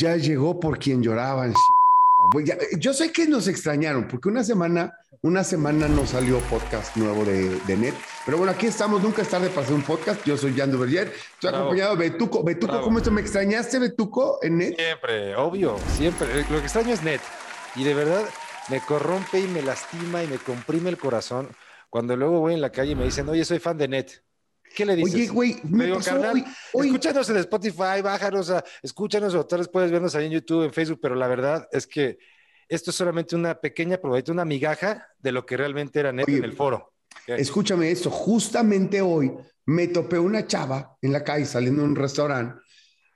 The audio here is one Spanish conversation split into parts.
ya llegó por quien lloraban. Yo sé que nos extrañaron, porque una semana, una semana no salió podcast nuevo de, de Net. Pero bueno, aquí estamos, nunca es tarde para hacer un podcast. Yo soy Jan Duverger, estoy acompañado de Betuco. Betuco, ¿cómo estás? ¿Me extrañaste, Betuco, en Net? Siempre, obvio, siempre. Lo que extraño es Net. Y de verdad, me corrompe y me lastima y me comprime el corazón cuando luego voy en la calle y me dicen, oye, soy fan de Net. ¿Qué le dices? Oye, güey, me, digo, pasó, carnal, hoy- escúchanos en Spotify, bájanos, a, escúchanos, o tal vez puedes vernos ahí en YouTube, en Facebook, pero la verdad es que esto es solamente una pequeña probadita, una migaja de lo que realmente era Net Oye, en el foro. Escúchame esto, justamente hoy me topé una chava en la calle saliendo de un restaurante,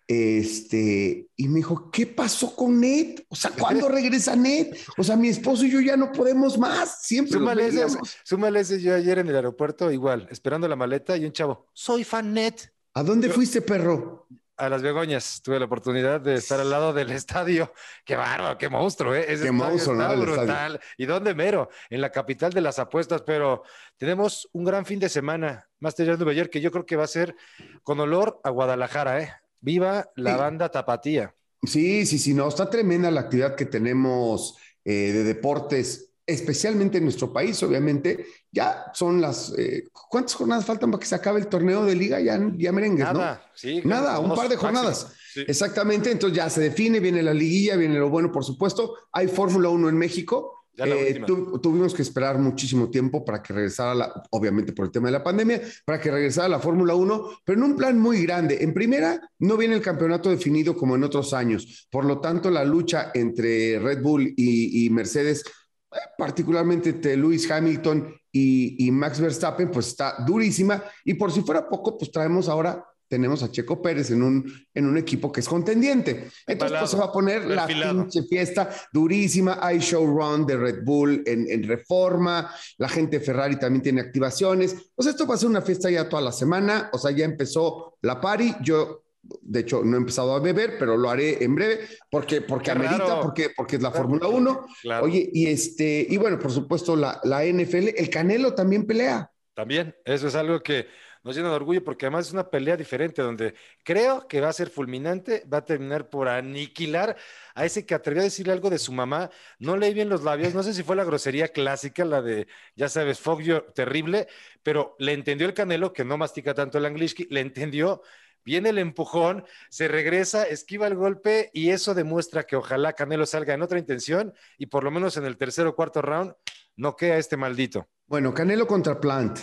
este, y me dijo, ¿qué pasó con Ned? O sea, ¿cuándo regresa Ned? O sea, mi esposo y yo ya no podemos más, siempre Súmale ese, súmale ese, yo ayer en el aeropuerto, igual, esperando la maleta y un chavo, soy fan Net. ¿A dónde fuiste, perro? A las Begoñas tuve la oportunidad de estar al lado del estadio. Qué bárbaro, qué monstruo, ¿eh? Ese Qué monstruo, está brutal. ¿Y dónde mero? En la capital de las apuestas, pero tenemos un gran fin de semana, Master Jan Duveller, que yo creo que va a ser con olor a Guadalajara, ¿eh? Viva la Sí. banda Tapatía. Sí, sí, sí, no, está tremenda la actividad que tenemos eh, de deportes, especialmente en nuestro país, obviamente. Ya son las, eh, ¿cuántas jornadas faltan para que se acabe el torneo de liga? Ya, ya merengues, ¿no? Nada, sí. Nada, un par de jornadas. Sí. Exactamente, entonces ya se define, viene la liguilla, viene lo bueno, por supuesto. Hay Fórmula 1 en México. Eh, tu- tuvimos que esperar muchísimo tiempo para que regresara, la, obviamente por el tema de la pandemia, para que regresara la Fórmula 1, pero en un plan muy grande. En primera, no viene el campeonato definido como en otros años. Por lo tanto, la lucha entre Red Bull y, y Mercedes, eh, particularmente entre Lewis Hamilton y, y Max Verstappen, pues está durísima. Y por si fuera poco, pues traemos ahora tenemos a Checo Pérez en un, en un equipo que es contendiente. Entonces, pues, se va a poner la pinche fiesta durísima. Hay showrun de Red Bull en, en reforma. La gente de Ferrari también tiene activaciones. Sea, esto va a ser una fiesta ya toda la semana. O sea, ya empezó la party. Yo, de hecho, no he empezado a beber, pero lo haré en breve porque, porque amerita, porque, porque es la Fórmula 1. Claro. Oye, y este, y bueno, por supuesto, la, la NFL, el Canelo también pelea. También, eso es algo que nos llena de orgullo porque además es una pelea diferente donde creo que va a ser fulminante, va a terminar por aniquilar a ese que atrevió a decirle algo de su mamá. No leí bien los labios, no sé si fue la grosería clásica, la de, ya sabes, fuck you, terrible, pero le entendió el Canelo, que no mastica tanto el angliski, le entendió. Viene el empujón, se regresa, esquiva el golpe y eso demuestra que ojalá Canelo salga en otra intención y por lo menos en el tercer o cuarto round noquea a este maldito. Bueno, Canelo contra Plant.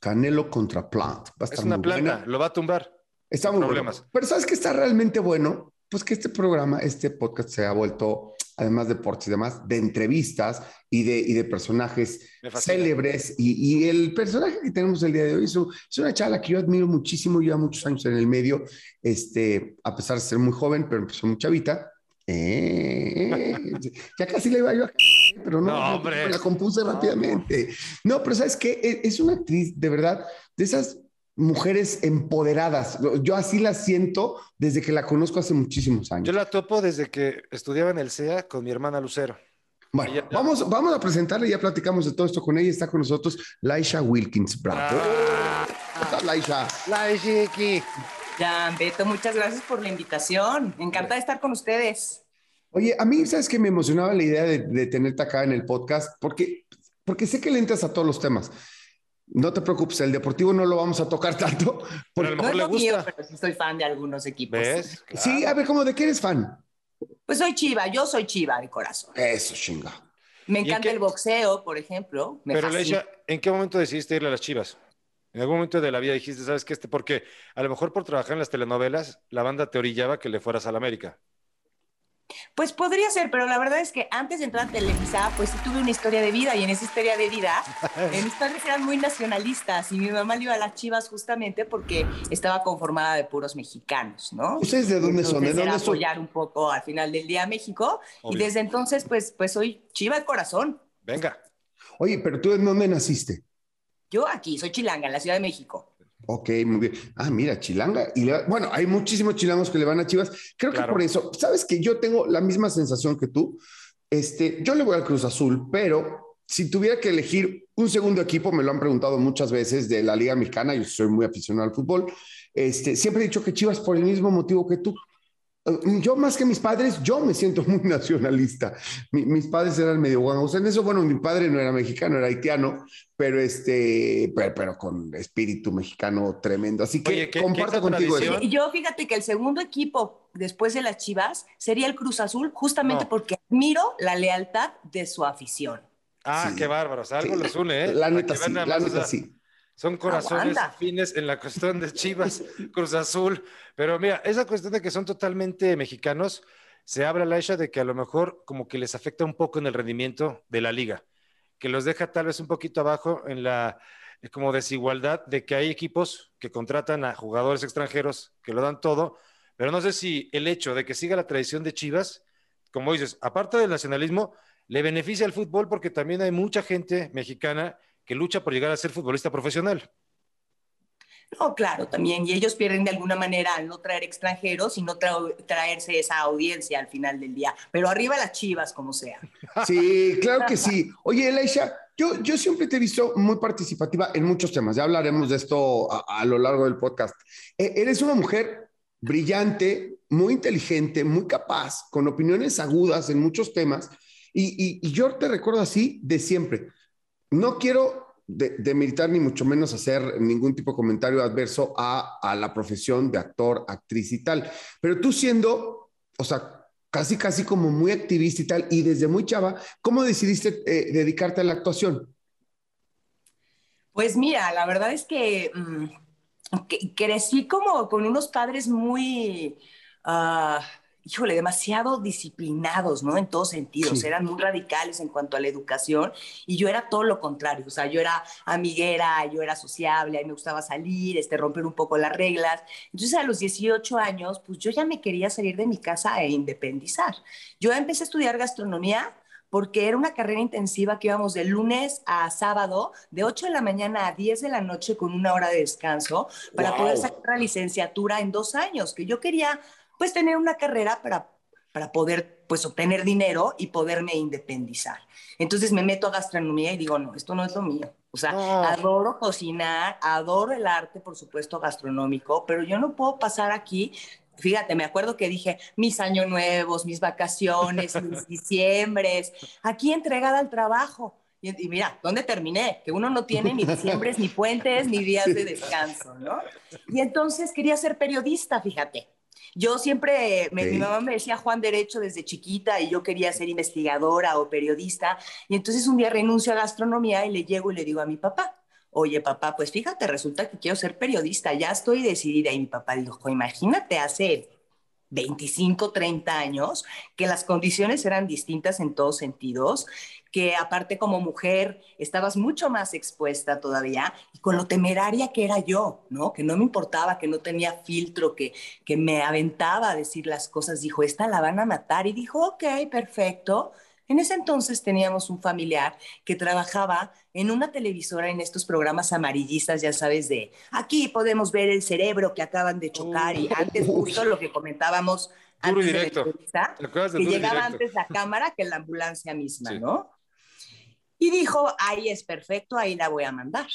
Canelo contra Plant. Va a Es estar una muy planta, buena. lo va a tumbar. Está muy problemas. bueno. Pero ¿sabes qué está realmente bueno? Pues que este programa, este podcast se ha vuelto, además de deportes y demás, de entrevistas y de, y de personajes célebres. Y, y el personaje que tenemos el día de hoy es, es una chava que yo admiro muchísimo, lleva muchos años en el medio, este, a pesar de ser muy joven, pero empezó muy chavita. Eh, ya casi le iba yo a... Pero no, No, hombre. la compuse rápidamente. No, pero ¿sabes qué? Es, es una actriz, de verdad, de esas mujeres empoderadas. Yo así la siento desde que la conozco hace muchísimos años. Yo la topo desde que estudiaba en el CEA con mi hermana Lucero. Bueno, ella- vamos, vamos a presentarle, ya platicamos de todo esto con ella. Está con nosotros Laisha Wilkins. Bravo. Ah. ¿Cómo estás, Laisha? Ya, Beto, muchas gracias por la invitación. Encantada de estar con ustedes. Oye, a mí, ¿sabes que Me emocionaba la idea de, de tenerte acá en el podcast porque, porque sé que le entras a todos los temas. No te preocupes, el deportivo no lo vamos a tocar tanto. Pero a lo No mejor es le lo mío, pero sí soy fan de algunos equipos. ¿Ves? Sí, a ver, ¿cómo de qué eres fan? Pues soy chiva, yo soy chiva de corazón. Eso, chinga. Me en encanta qué- el boxeo, por ejemplo. Me Pero fascina. Leisha, ¿en qué momento decidiste irle a las chivas? En algún momento de la vida dijiste, ¿sabes qué? Este, porque a lo mejor por trabajar en las telenovelas, la banda te orillaba que le fueras a la América. Pues podría ser, pero la verdad es que antes de entrar a Televisa, pues sí tuve una historia de vida y en esa historia de vida, mis padres eran muy nacionalistas y mi mamá le iba a las chivas justamente porque estaba conformada de puros mexicanos, ¿no? ¿Ustedes de dónde son? ¿De Entonces era dónde son? apoyar un poco al final del día a México Obvio. y desde entonces pues, pues soy chiva de corazón. Venga. Oye, pero tú en dónde naciste? Yo aquí soy chilanga, en la Ciudad de México. Ok, muy bien. Ah, mira, Chilanga. Y le- bueno, hay muchísimos chilangos que le van a Chivas. Creo que por eso, sabes que yo tengo la misma sensación que tú. Este, yo le voy al Cruz Azul, pero si tuviera que elegir un segundo equipo, me lo han preguntado muchas veces de la Liga Mexicana, yo soy muy aficionado al fútbol. Este, siempre he dicho que Chivas por el mismo motivo que tú. Yo más que mis padres, yo me siento muy nacionalista. mis padres eran medio guangos en eso. Bueno, mi padre no era mexicano, era haitiano, pero este, pero, con espíritu mexicano tremendo. Así que comparto contigo eso. Yo fíjate que el segundo equipo después de las Chivas sería el Cruz Azul, justamente porque admiro la lealtad de su afición. Ah, qué bárbaro. algo les une, ¿eh? La neta sí, la neta sí. Son corazones fines en la cuestión de Chivas, Cruz Azul. Pero mira, esa cuestión de que son totalmente mexicanos, se habla la hecha de que a lo mejor como que les afecta un poco en el rendimiento de la liga, que los deja tal vez un poquito abajo en la eh, como desigualdad de que hay equipos que contratan a jugadores extranjeros que lo dan todo, pero no sé si el hecho de que siga la tradición de Chivas, como dices, aparte del nacionalismo, le beneficia al fútbol porque también hay mucha gente mexicana que lucha por llegar a ser futbolista profesional. No, claro, también. Y ellos pierden de alguna manera al no traer extranjeros y no traerse esa audiencia al final del día. Pero arriba las chivas, como sea. Sí, claro que sí. Oye, Elisha, yo, yo siempre te he visto muy participativa en muchos temas. Ya hablaremos de esto a, lo largo del podcast. E, eres una mujer brillante, muy inteligente, muy capaz, con opiniones agudas en muchos temas. y yo te recuerdo así de siempre. No quiero demeritar ni mucho menos hacer ningún tipo de comentario adverso a, la profesión de actor, actriz y tal, pero tú siendo, o sea, casi, casi como muy activista y tal, y desde muy chava, ¿cómo decidiste eh, dedicarte a la actuación? Pues mira, la verdad es que, mm, crecí como con unos padres muy... Ah, híjole, demasiado disciplinados, ¿no? En todos sentidos, eran muy radicales en cuanto a la educación y yo era todo lo contrario, o sea, yo era amiguera, yo era sociable, a mí me gustaba salir, este, romper un poco las reglas. Entonces a los 18 años, pues yo ya me quería salir de mi casa e independizar. Yo empecé a estudiar gastronomía porque era una carrera intensiva que íbamos de lunes a sábado, de 8 de la mañana a 10 de la noche con una hora de descanso, para poder sacar la licenciatura en dos años, que yo quería pues tener una carrera para, para poder pues obtener dinero y poderme independizar. Entonces me meto a gastronomía y digo, no, esto no es lo mío. O sea, adoro cocinar, adoro el arte, por supuesto, gastronómico, pero yo no puedo pasar aquí Fíjate, me acuerdo que dije mis años nuevos, mis vacaciones, mis diciembres, aquí entregada al trabajo. Y, mira, ¿dónde terminé? Que uno no tiene ni diciembres, ni puentes, ni días de descanso, ¿no? Y entonces quería ser periodista, fíjate. Yo siempre, mi mamá me decía Juan Derecho desde chiquita y yo quería ser investigadora o periodista. Y entonces un día renuncio a gastronomía y le llego y le digo a mi papá, oye papá, pues fíjate, resulta que quiero ser periodista, ya estoy decidida. Y mi papá dijo, imagínate, hace 25, 30 años, que las condiciones eran distintas en todos sentidos, que aparte como mujer estabas mucho más expuesta todavía y con lo temeraria que era yo, ¿no? Que no me importaba, que no tenía filtro, que, que me aventaba a decir las cosas. Dijo, esta la van a matar. Y dijo, ok, perfecto. En ese entonces teníamos un familiar que trabajaba en una televisora en estos programas amarillistas, ya sabes, de aquí podemos ver el cerebro que acaban de chocar y antes justo lo que comentábamos antes de la que llegaba antes la cámara que la ambulancia misma, ¿no? Y dijo, ahí es perfecto, ahí la voy a mandar.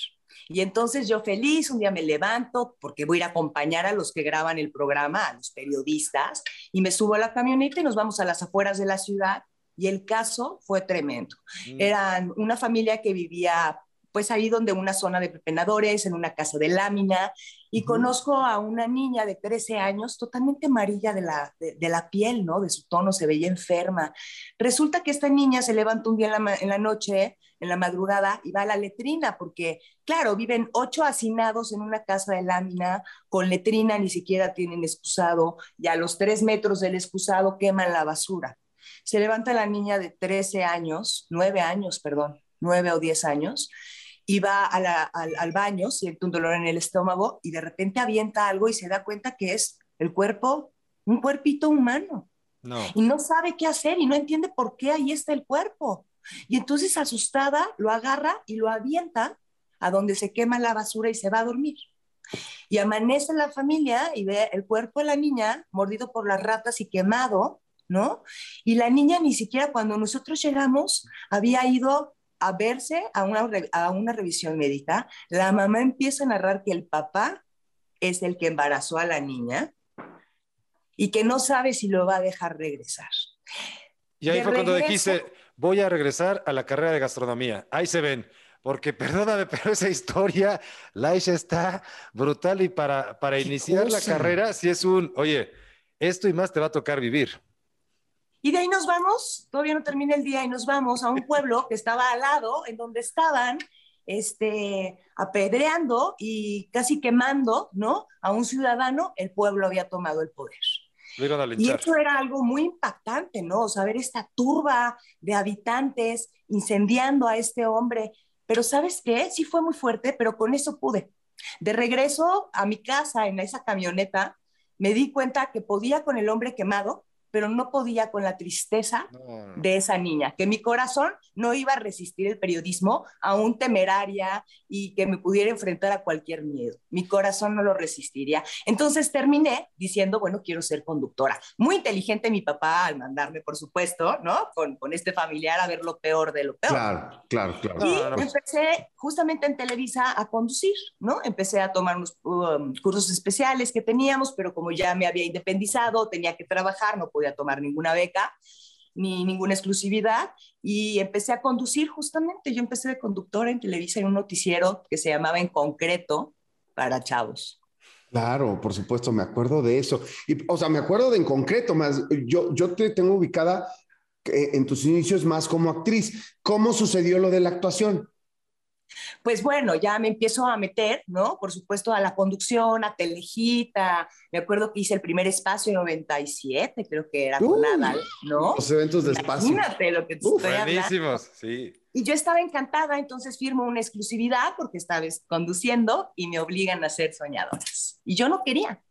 Y entonces yo feliz, un día me levanto porque voy a ir a acompañar a los que graban el programa, a los periodistas, y me subo a la camioneta y nos vamos a las afueras de la ciudad. Y el caso fue tremendo. Mm. Eran una familia que vivía pues ahí donde una zona de pepenadores, en una casa de lámina, y conozco a una niña de 13 años totalmente amarilla de la, de, la piel, ¿no? De su tono, se veía enferma. Resulta que esta niña se levanta un día en la, en la noche, en la madrugada, y va a la letrina, porque, claro, viven ocho hacinados en una casa de lámina, con letrina, ni siquiera tienen excusado, y a los tres metros del excusado queman la basura. Se levanta la niña de 13 años, 9 años, perdón, 9 o 10 años, y va al, baño, siente un dolor en el estómago y de repente avienta algo y se da cuenta que es el cuerpo, un cuerpito humano. Y no sabe qué hacer y no entiende por qué ahí está el cuerpo. Y entonces asustada lo agarra y lo avienta a donde se quema la basura y se va a dormir. Y amanece la familia y ve el cuerpo de la niña mordido por las ratas y quemado, ¿no? Y la niña ni siquiera cuando nosotros llegamos había ido a verse a una, a una revisión médica, la mamá empieza a narrar que el papá es el que embarazó a la niña y que no sabe si lo va a dejar regresar. Y ahí fue cuando dijiste, voy a regresar a la carrera de gastronomía. Ahí se ven. Porque perdóname, pero esa historia, Laisha está brutal y para, para iniciar la carrera, si es un, oye, esto y más te va a tocar vivir. Y de ahí nos vamos, todavía no termina el día, y nos vamos a un pueblo que estaba al lado, en donde estaban este, apedreando y casi quemando, ¿no? A un ciudadano, el pueblo había tomado el poder. Y eso era algo muy impactante, ¿no? Saber esta turba de habitantes incendiando a este hombre. Pero ¿sabes qué? Sí fue muy fuerte, pero con eso pude. De regreso a mi casa en esa camioneta, me di cuenta que podía con el hombre quemado, pero no podía con la tristeza de esa niña, que mi corazón no iba a resistir el periodismo aún temeraria y que me pudiera enfrentar a cualquier miedo. Mi corazón no lo resistiría. Entonces terminé diciendo, bueno, quiero ser conductora. Muy inteligente mi papá al mandarme, por supuesto, ¿no? Con, con este familiar a ver lo peor de lo peor. Claro, claro, claro. Y empecé justamente en Televisa a conducir, ¿no? Empecé a tomar unos um, cursos especiales que teníamos, pero como ya me había independizado, tenía que trabajar, no podía tomar ninguna beca ni ninguna exclusividad y empecé a conducir justamente. Yo empecé de conductora en Televisa en un noticiero que se llamaba En Concreto para chavos. Claro, por supuesto, me acuerdo de eso. Y, o sea, me acuerdo de En Concreto, más yo, yo te tengo ubicada eh, en tus inicios más como actriz. ¿Cómo sucedió lo de la actuación? Pues bueno, ya me empiezo a meter, ¿no? Por supuesto, a la conducción, a Telejita. Me acuerdo que hice el primer espacio en 97, creo que era con Nadal, ¿no? Los eventos de espacio. Imagínate lo que te estoy Buenísimos, sí. Y yo estaba encantada, entonces firmo una exclusividad porque estaba conduciendo y me obligan a ser soñadoras. Y yo no quería.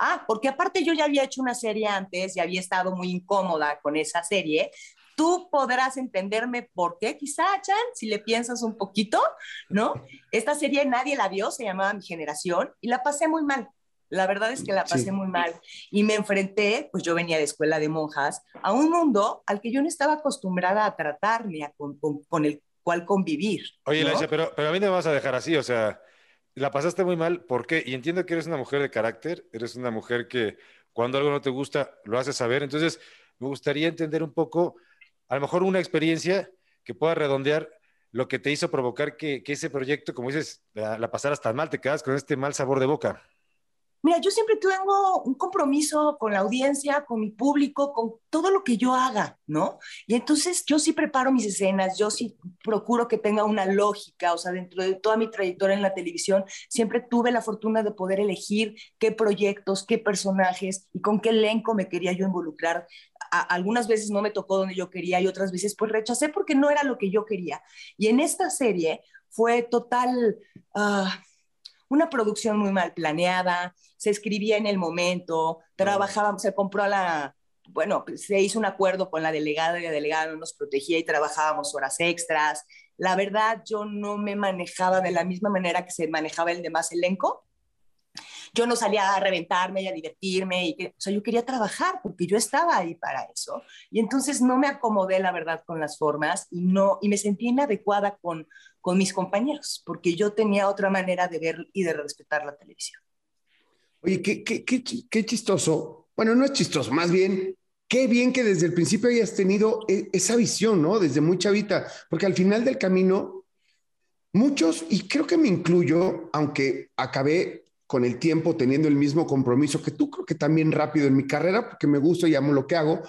Ah, porque aparte yo ya había hecho una serie antes y había estado muy incómoda con esa serie, Tú podrás entenderme por qué, quizá, Chan, si le piensas un poquito, ¿no? Esta serie nadie la vio, se llamaba Mi Generación, y la pasé muy mal. La verdad es que la pasé muy mal. Y me enfrenté, pues yo venía de escuela de monjas, a un mundo al que yo no estaba acostumbrada a tratarme, con, con, el cual convivir. Oye, ¿no? pero, pero a mí no me vas a dejar así, o sea, la pasaste muy mal, ¿por qué? Y entiendo que eres una mujer de carácter, eres una mujer que cuando algo no te gusta, lo haces saber. Entonces, me gustaría entender un poco a lo mejor una experiencia que pueda redondear lo que te hizo provocar que, ese proyecto, como dices, la, la, pasaras tan mal, te quedas con este mal sabor de boca. Mira, yo siempre tengo un compromiso con la audiencia, con mi público, con todo lo que yo haga, ¿no? Y entonces yo sí preparo mis escenas, yo sí procuro que tenga una lógica, o sea, dentro de toda mi trayectoria en la televisión, siempre tuve la fortuna de poder elegir qué proyectos, qué personajes y con qué elenco me quería yo involucrar. Algunas veces no me tocó donde yo quería y otras veces pues rechacé porque no era lo que yo quería. Y en esta serie fue total... Uh, una producción muy mal planeada, se escribía en el momento, trabajábamos, se compró a la, bueno, se hizo un acuerdo con la delegada y la delegada no nos protegía y trabajábamos horas extras. La verdad, yo no me manejaba de la misma manera que se manejaba el demás elenco. Yo no salía a reventarme y a divertirme, y que, o sea, yo quería trabajar porque yo estaba ahí para eso. Y entonces no me acomodé, la verdad, con las formas y, no, y me sentí inadecuada con, con mis compañeros, porque yo tenía otra manera de ver y de respetar la televisión. Oye, qué, qué, qué, qué chistoso. Bueno, no es chistoso, más bien, qué bien que desde el principio hayas tenido e, esa visión, ¿no? Desde muy chavita, porque al final del camino, muchos, y creo que me incluyo, aunque acabé con el tiempo teniendo el mismo compromiso que tú, creo que también rápido en mi carrera, porque me gusta y amo lo que hago,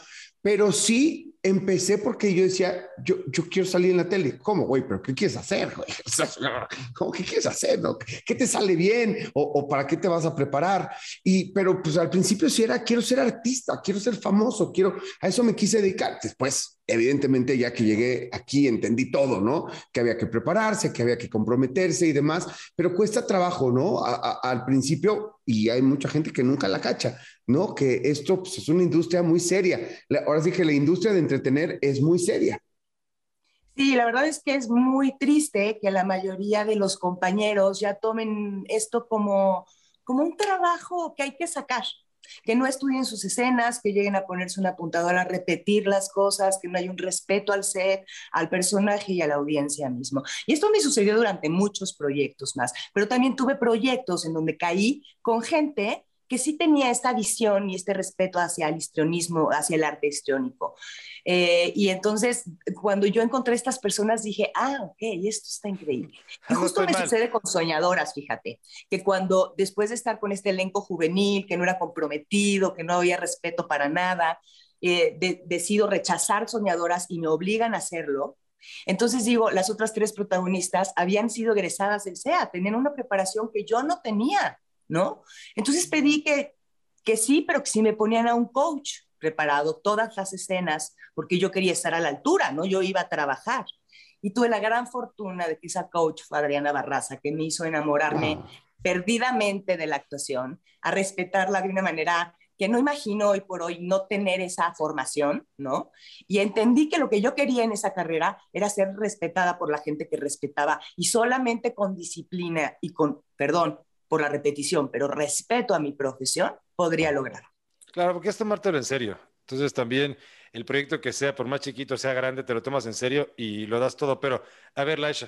pero sí empecé porque yo decía, yo, yo quiero salir en la tele. ¿Cómo, güey? ¿Pero qué quieres hacer? ¿Cómo qué quieres hacer? No? ¿Qué te sale bien? O, ¿O, para qué te vas a preparar? Y, pero pues al principio sí era, quiero ser artista, quiero ser famoso, quiero, a eso me quise dedicar. Después, evidentemente, ya que llegué aquí, entendí todo, ¿no? Que había que prepararse, que había que comprometerse y demás, pero cuesta trabajo, ¿no? al principio, y hay mucha gente que nunca la cacha, ¿no? Que esto pues, es una industria muy seria. ahora sí que la industria de entretener es muy seria. Sí, la verdad es que es muy triste que la mayoría de los compañeros ya tomen esto como, como un trabajo que hay que sacar, que no estudien sus escenas, que lleguen a ponerse una apuntadora a repetir las cosas, que no hay un respeto al set, al personaje y a la audiencia mismo. Y esto me sucedió durante muchos proyectos más, pero también tuve proyectos en donde caí con gente que sí tenía esta visión y este respeto hacia el histrionismo, hacia el arte histriónico. Eh, y entonces, cuando yo encontré a estas personas, dije, ah, ok, esto está increíble. Y Ah, no justo me mal. sucede con Soñadoras, fíjate, que cuando después de estar con este elenco juvenil, que no era comprometido, que no había respeto para nada, eh, de- decido rechazar Soñadoras y me obligan a hacerlo. Entonces digo, las otras tres protagonistas habían sido egresadas del SEA, tenían una preparación que yo no tenía, ¿no? Entonces pedí que, que sí, pero que sí me ponían a un coach preparado todas las escenas, porque yo quería estar a la altura, ¿no? Yo iba a trabajar. Y tuve la gran fortuna de que esa coach fue Adriana Barraza, que me hizo enamorarme Wow. perdidamente de la actuación, a respetarla de una manera que no imagino hoy por hoy no tener esa formación, ¿no? Y entendí que lo que yo quería en esa carrera era ser respetada por la gente que respetaba y solamente con disciplina y con, perdón por la repetición, pero respeto a mi profesión, podría lograr. Claro, porque es tomártelo en serio. Entonces también el proyecto que sea, por más chiquito, sea grande, te lo tomas en serio y lo das todo. Pero, a ver, Laisha,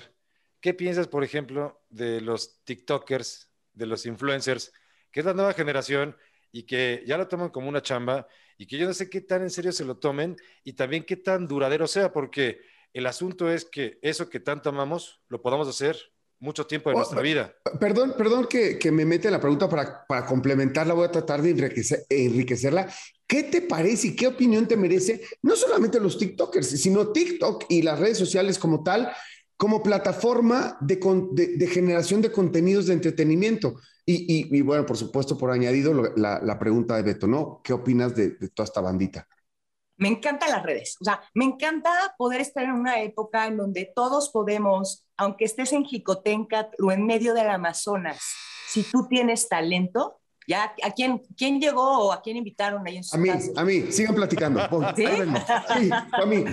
¿qué piensas, por ejemplo, de los TikTokers, de los influencers, que es la nueva generación y que ya lo toman como una chamba y que yo no sé qué tan en serio se lo tomen y también qué tan duradero sea, porque el asunto es que eso que tanto amamos lo podamos hacer mucho tiempo de Oh, nuestra vida. Perdón, perdón que, que me mete la pregunta para, para complementarla, voy a tratar de enriquecer- enriquecerla. ¿Qué te parece y qué opinión te merece no solamente los TikTokers, sino TikTok y las redes sociales como tal, como plataforma de, con- de- de generación de contenidos de entretenimiento? Y, y- y bueno, por supuesto, por añadido, la, la pregunta de Beto, ¿no? ¿Qué opinas de, de toda esta bandita? Me encantan las redes, o sea, me encanta poder estar en una época en donde todos podemos, aunque estés en Jicotencat o en medio del Amazonas, si tú tienes talento, ya a quién, quién llegó o a quién invitaron ahí en sus A mí, a mí, sigan platicando. Voy, ¿Sí? a mí.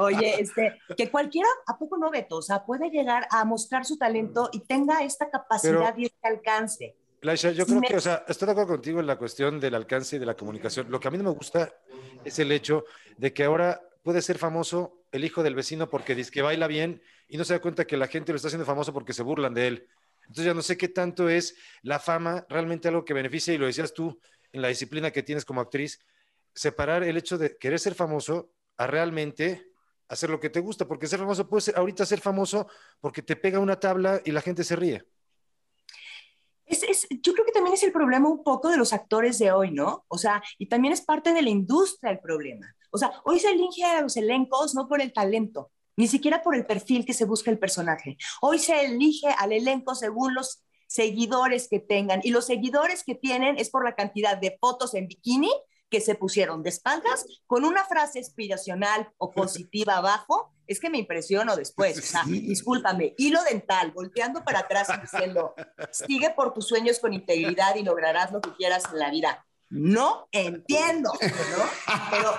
Oye, este, que cualquiera, ¿a poco no, Beto? O sea, puede llegar a mostrar su talento y tenga esta capacidad Pero- y este alcance. Laisha, yo creo que, o sea, estoy de acuerdo contigo en la cuestión del alcance y de la comunicación. Lo que a mí no me gusta es el hecho de que ahora puede ser famoso el hijo del vecino porque dice que baila bien y no se da cuenta que la gente lo está haciendo famoso porque se burlan de él. Entonces ya no sé qué tanto es la fama realmente algo que beneficia y lo decías tú en la disciplina que tienes como actriz, separar el hecho de querer ser famoso a realmente hacer lo que te gusta, porque ser famoso puede ser ahorita ser famoso porque te pega una tabla y la gente se ríe. Es, es- yo creo que también es el problema un poco de los actores de hoy, ¿no? O sea, y también es parte de la industria el problema. O sea, hoy se elige a los elencos no por el talento, ni siquiera por el perfil que se busca el personaje. Hoy se elige al elenco según los seguidores que tengan y los seguidores que tienen es por la cantidad de fotos en bikini que se pusieron de espaldas con una frase inspiracional o positiva abajo. Es que me impresiono después. O sea, discúlpame, hilo dental, volteando para atrás y diciendo, sigue por tus sueños con integridad y lograrás lo que quieras en la vida. No entiendo, ¿no? Pero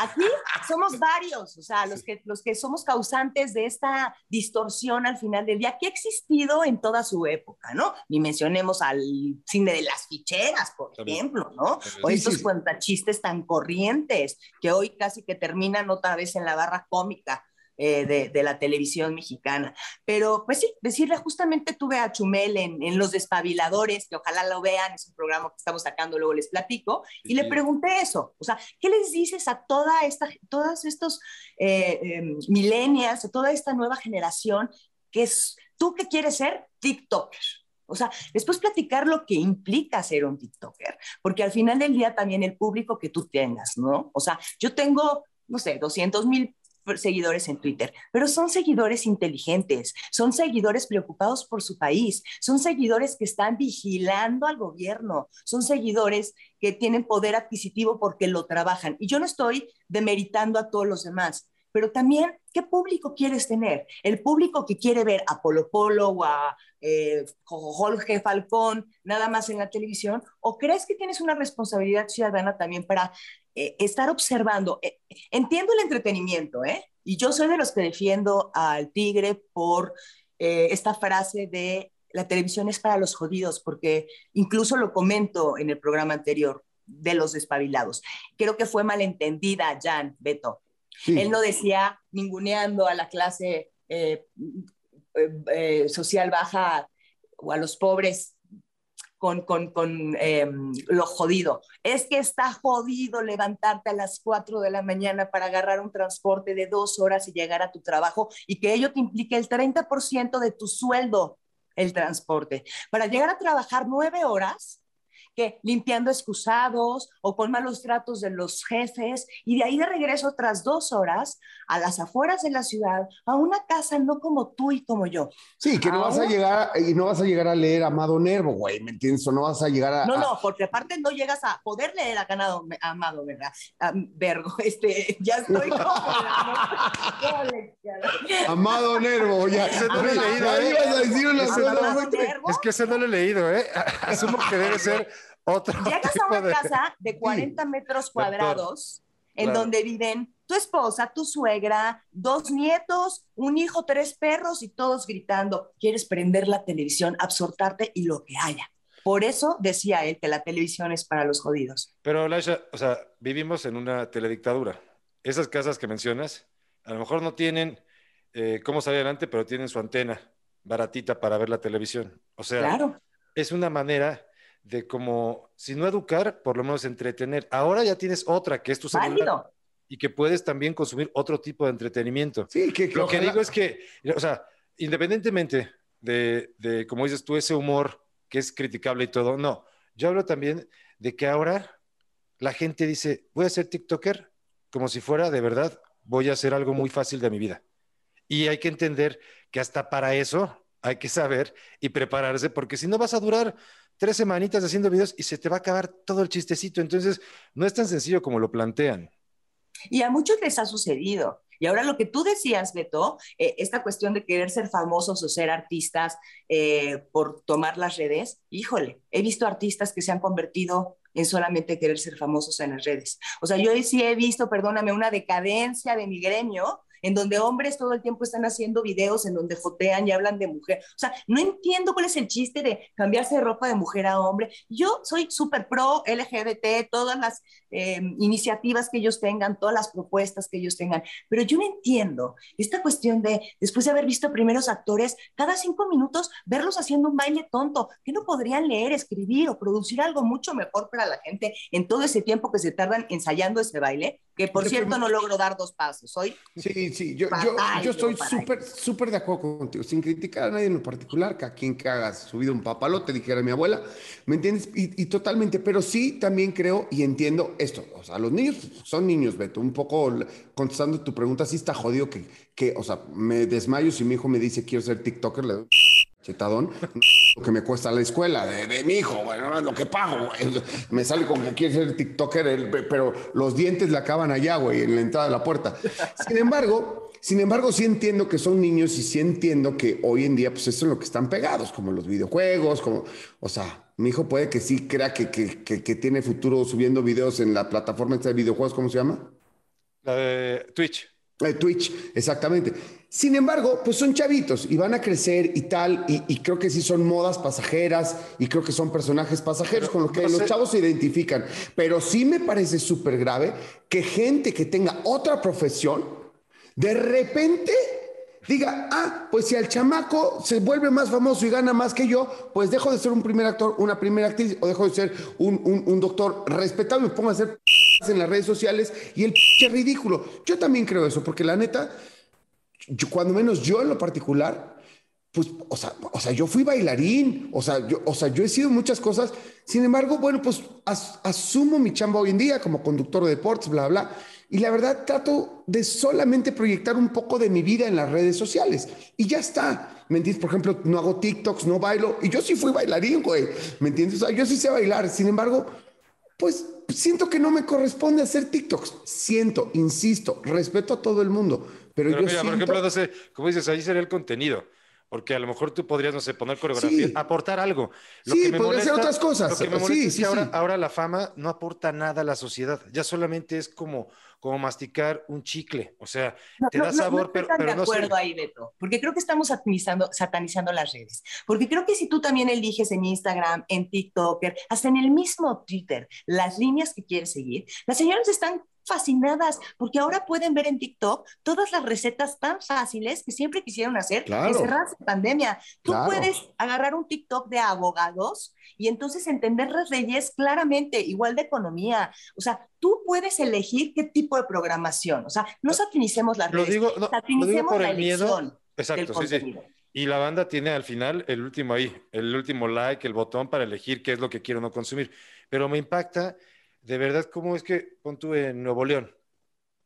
aquí somos varios, o sea, los que, los que somos causantes de esta distorsión al final del día que ha existido en toda su época, ¿no? Ni mencionemos al cine de las ficheras, por También. ejemplo, ¿no? O Sí, estos cuentachistes tan corrientes que hoy casi que terminan otra vez en la barra cómica eh, de, de la televisión mexicana. Pero pues sí, decirle, justamente tuve a Chumel en, en Los Despabiladores, que ojalá lo vean, es un programa que estamos sacando, luego les platico, y le pregunté eso, o sea, ¿qué les dices a toda esta, todos estos eh, eh, millennials, a toda esta nueva generación, que es, tú que quieres ser TikToker? O sea, después platicar lo que implica ser un TikToker, porque al final del día también el público que tú tengas, ¿no? O sea, yo tengo, no sé, 200 mil seguidores en Twitter, pero son seguidores inteligentes, son seguidores preocupados por su país, son seguidores que están vigilando al gobierno, son seguidores que tienen poder adquisitivo porque lo trabajan. Y yo no estoy demeritando a todos los demás, pero también, ¿qué público quieres tener? ¿El público que quiere ver a Polo Polo o a eh, Jorge Falcón nada más en la televisión? ¿O crees que tienes una responsabilidad ciudadana también para eh, estar observando? Eh, entiendo el entretenimiento, ¿eh? Y yo soy de los que defiendo al tigre por eh, esta frase de la televisión es para los jodidos, porque incluso lo comento en el programa anterior de los despabilados. Creo que fue malentendida, Jan, Beto. Sí. Él no decía ninguneando a la clase eh, eh, eh, social baja o a los pobres con, con, con em, lo jodido. Es que está jodido levantarte a las 4 de la mañana para agarrar un transporte de dos horas y llegar a tu trabajo y que ello te implique el 30% de tu sueldo, el transporte. Para llegar a trabajar nueve horas, que limpiando excusados o con malos tratos de los jefes y de ahí de regreso tras dos horas a las afueras de la ciudad, a una casa no como tú y como yo. Sí, que no vas a llegar y no vas a llegar a leer Amado Nervo, güey, ¿me entiendes? O no vas a llegar a... No, no, porque aparte no llegas a poder leer a Ganado Amado, ¿verdad? Vergo, este, ya estoy como... Amado Nervo, ya. Ese no lo he leído, ¿eh? Es que ese no lo he leído, ¿eh? Asumo que debe ser Llegas a una casa de 40 metros cuadrados en donde viven tu esposa, tu suegra, dos nietos, un hijo, tres perros y todos gritando, quieres prender la televisión, absortarte y lo que haya. Por eso decía él que la televisión es para los jodidos. Pero, Laisha, o sea, vivimos en una teledictadura. Esas casas que mencionas, a lo mejor no tienen eh, cómo salir adelante, pero tienen su antena baratita para ver la televisión. O sea, es una manera de como, si no educar, por lo menos entretener. Ahora ya tienes otra, que es tu celular. Y que puedes también consumir otro tipo de entretenimiento. Sí, que, Lo que digo es que, o sea, independientemente de, de, como dices tú, ese humor que es criticable y todo, no. Yo hablo también de que ahora la gente dice, voy a ser TikToker como si fuera de verdad, voy a hacer algo muy fácil de mi vida. Y hay que entender que hasta para eso hay que saber y prepararse, porque si no vas a durar tres semanitas haciendo videos y se te va a acabar todo el chistecito. Entonces, no es tan sencillo como lo plantean. Y a muchos les ha sucedido. Y ahora lo que tú decías, Beto, eh, esta cuestión de querer ser famosos o ser artistas eh, por tomar las redes, híjole, he visto artistas que se han convertido en solamente querer ser famosos en las redes. O sea, yo sí he visto, perdóname, una decadencia de mi gremio en donde hombres todo el tiempo están haciendo videos en donde jotean y hablan de mujer. O sea, no entiendo cuál es el chiste de cambiarse de ropa de mujer a hombre. Yo soy súper pro LGBT, todas las eh, iniciativas que ellos tengan, todas las propuestas que ellos tengan, pero yo no entiendo esta cuestión de, después de haber visto primeros actores, cada cinco minutos verlos haciendo un baile tonto, que no podrían leer, escribir o producir algo mucho mejor para la gente en todo ese tiempo que se tardan ensayando ese baile, que por cierto no logro dar dos pasos. Hoy sí, sí, yo, yo, yo estoy súper, súper de acuerdo contigo, sin criticar a nadie en lo particular, que a quien que haga subido un papalote, dijera mi abuela, ¿me entiendes? Y, y, totalmente, pero sí también creo y entiendo esto, o sea, los niños son niños, Beto, un poco contestando tu pregunta, sí está jodido que, que, o sea, me desmayo si mi hijo me dice quiero ser TikToker, le doy chetadón, lo que me cuesta la escuela de, de mi hijo, bueno, lo que pago, güey. Me sale con que quiere ser TikToker, pero los dientes le acaban allá, güey, en la entrada de la puerta. Sin embargo, sin embargo, sí entiendo que son niños y sí entiendo que hoy en día, pues eso es lo que están pegados, como los videojuegos, como, o sea, mi hijo puede que sí crea que, que, que, que tiene futuro subiendo videos en la plataforma de videojuegos, ¿cómo se llama? La de Twitch. Eh, Twitch, exactamente. Sin embargo, pues son chavitos y van a crecer y tal, y, creo que sí son modas pasajeras y creo que son personajes pasajeros con los que los chavos se identifican. Pero sí me parece súper grave que gente que tenga otra profesión, de repente diga, ah, pues si al chamaco se vuelve más famoso y gana más que yo, pues dejo de ser un primer actor, una primera actriz, o dejo de ser un, un doctor respetable y me pongo a hacer en las redes sociales y el es ridículo. Yo también creo eso, porque la neta, yo, cuando menos yo en lo particular, pues, o sea, o sea, yo fui bailarín, o sea, yo, o sea, yo he sido muchas cosas. Sin embargo, bueno, pues asumo mi chamba hoy en día como conductor de deportes, bla, bla. Y la verdad trato de solamente proyectar un poco de mi vida en las redes sociales. Y ya está. ¿Me entiendes? Por ejemplo, no hago TikToks, no bailo. Y yo sí fui bailarín, güey. ¿Me entiendes? O sea, yo sí sé bailar. Sin embargo, pues siento que no me corresponde hacer TikToks. Siento, insisto, respeto a todo el mundo. Pero, yo mira, siento... por ejemplo, como dices, ahí sería el contenido. Porque a lo mejor tú podrías, no sé, poner coreografía, aportar algo. Lo sí, que me podría hacer otras cosas. Lo que me molesta es que ahora, ahora, la fama no aporta nada a la sociedad. Ya solamente es como, como masticar un chicle. O sea, te da sabor, pero, pero no. de acuerdo ahí, Beto. Porque creo que estamos satanizando, satanizando las redes. Porque creo que si tú también eliges en Instagram, en TikToker, hasta en el mismo Twitter, las líneas que quieres seguir, las señoras están fascinadas porque ahora pueden ver en TikTok todas las recetas tan fáciles que siempre quisieron hacer Claro. encerradas en pandemia. Tú Claro. puedes agarrar un TikTok de abogados y entonces entender las leyes claramente, igual de economía. O sea, tú puedes elegir qué tipo de programación. O sea, no satinicemos las Lo redes, digo, no, lo digo satinicemos por la el miedo. elección del Exacto, sí, sí. contenido. Y la banda tiene al final el último ahí, el último like, el botón para elegir qué es lo que quiero no consumir. Pero me impacta de verdad cómo es que, pon tú en Nuevo León,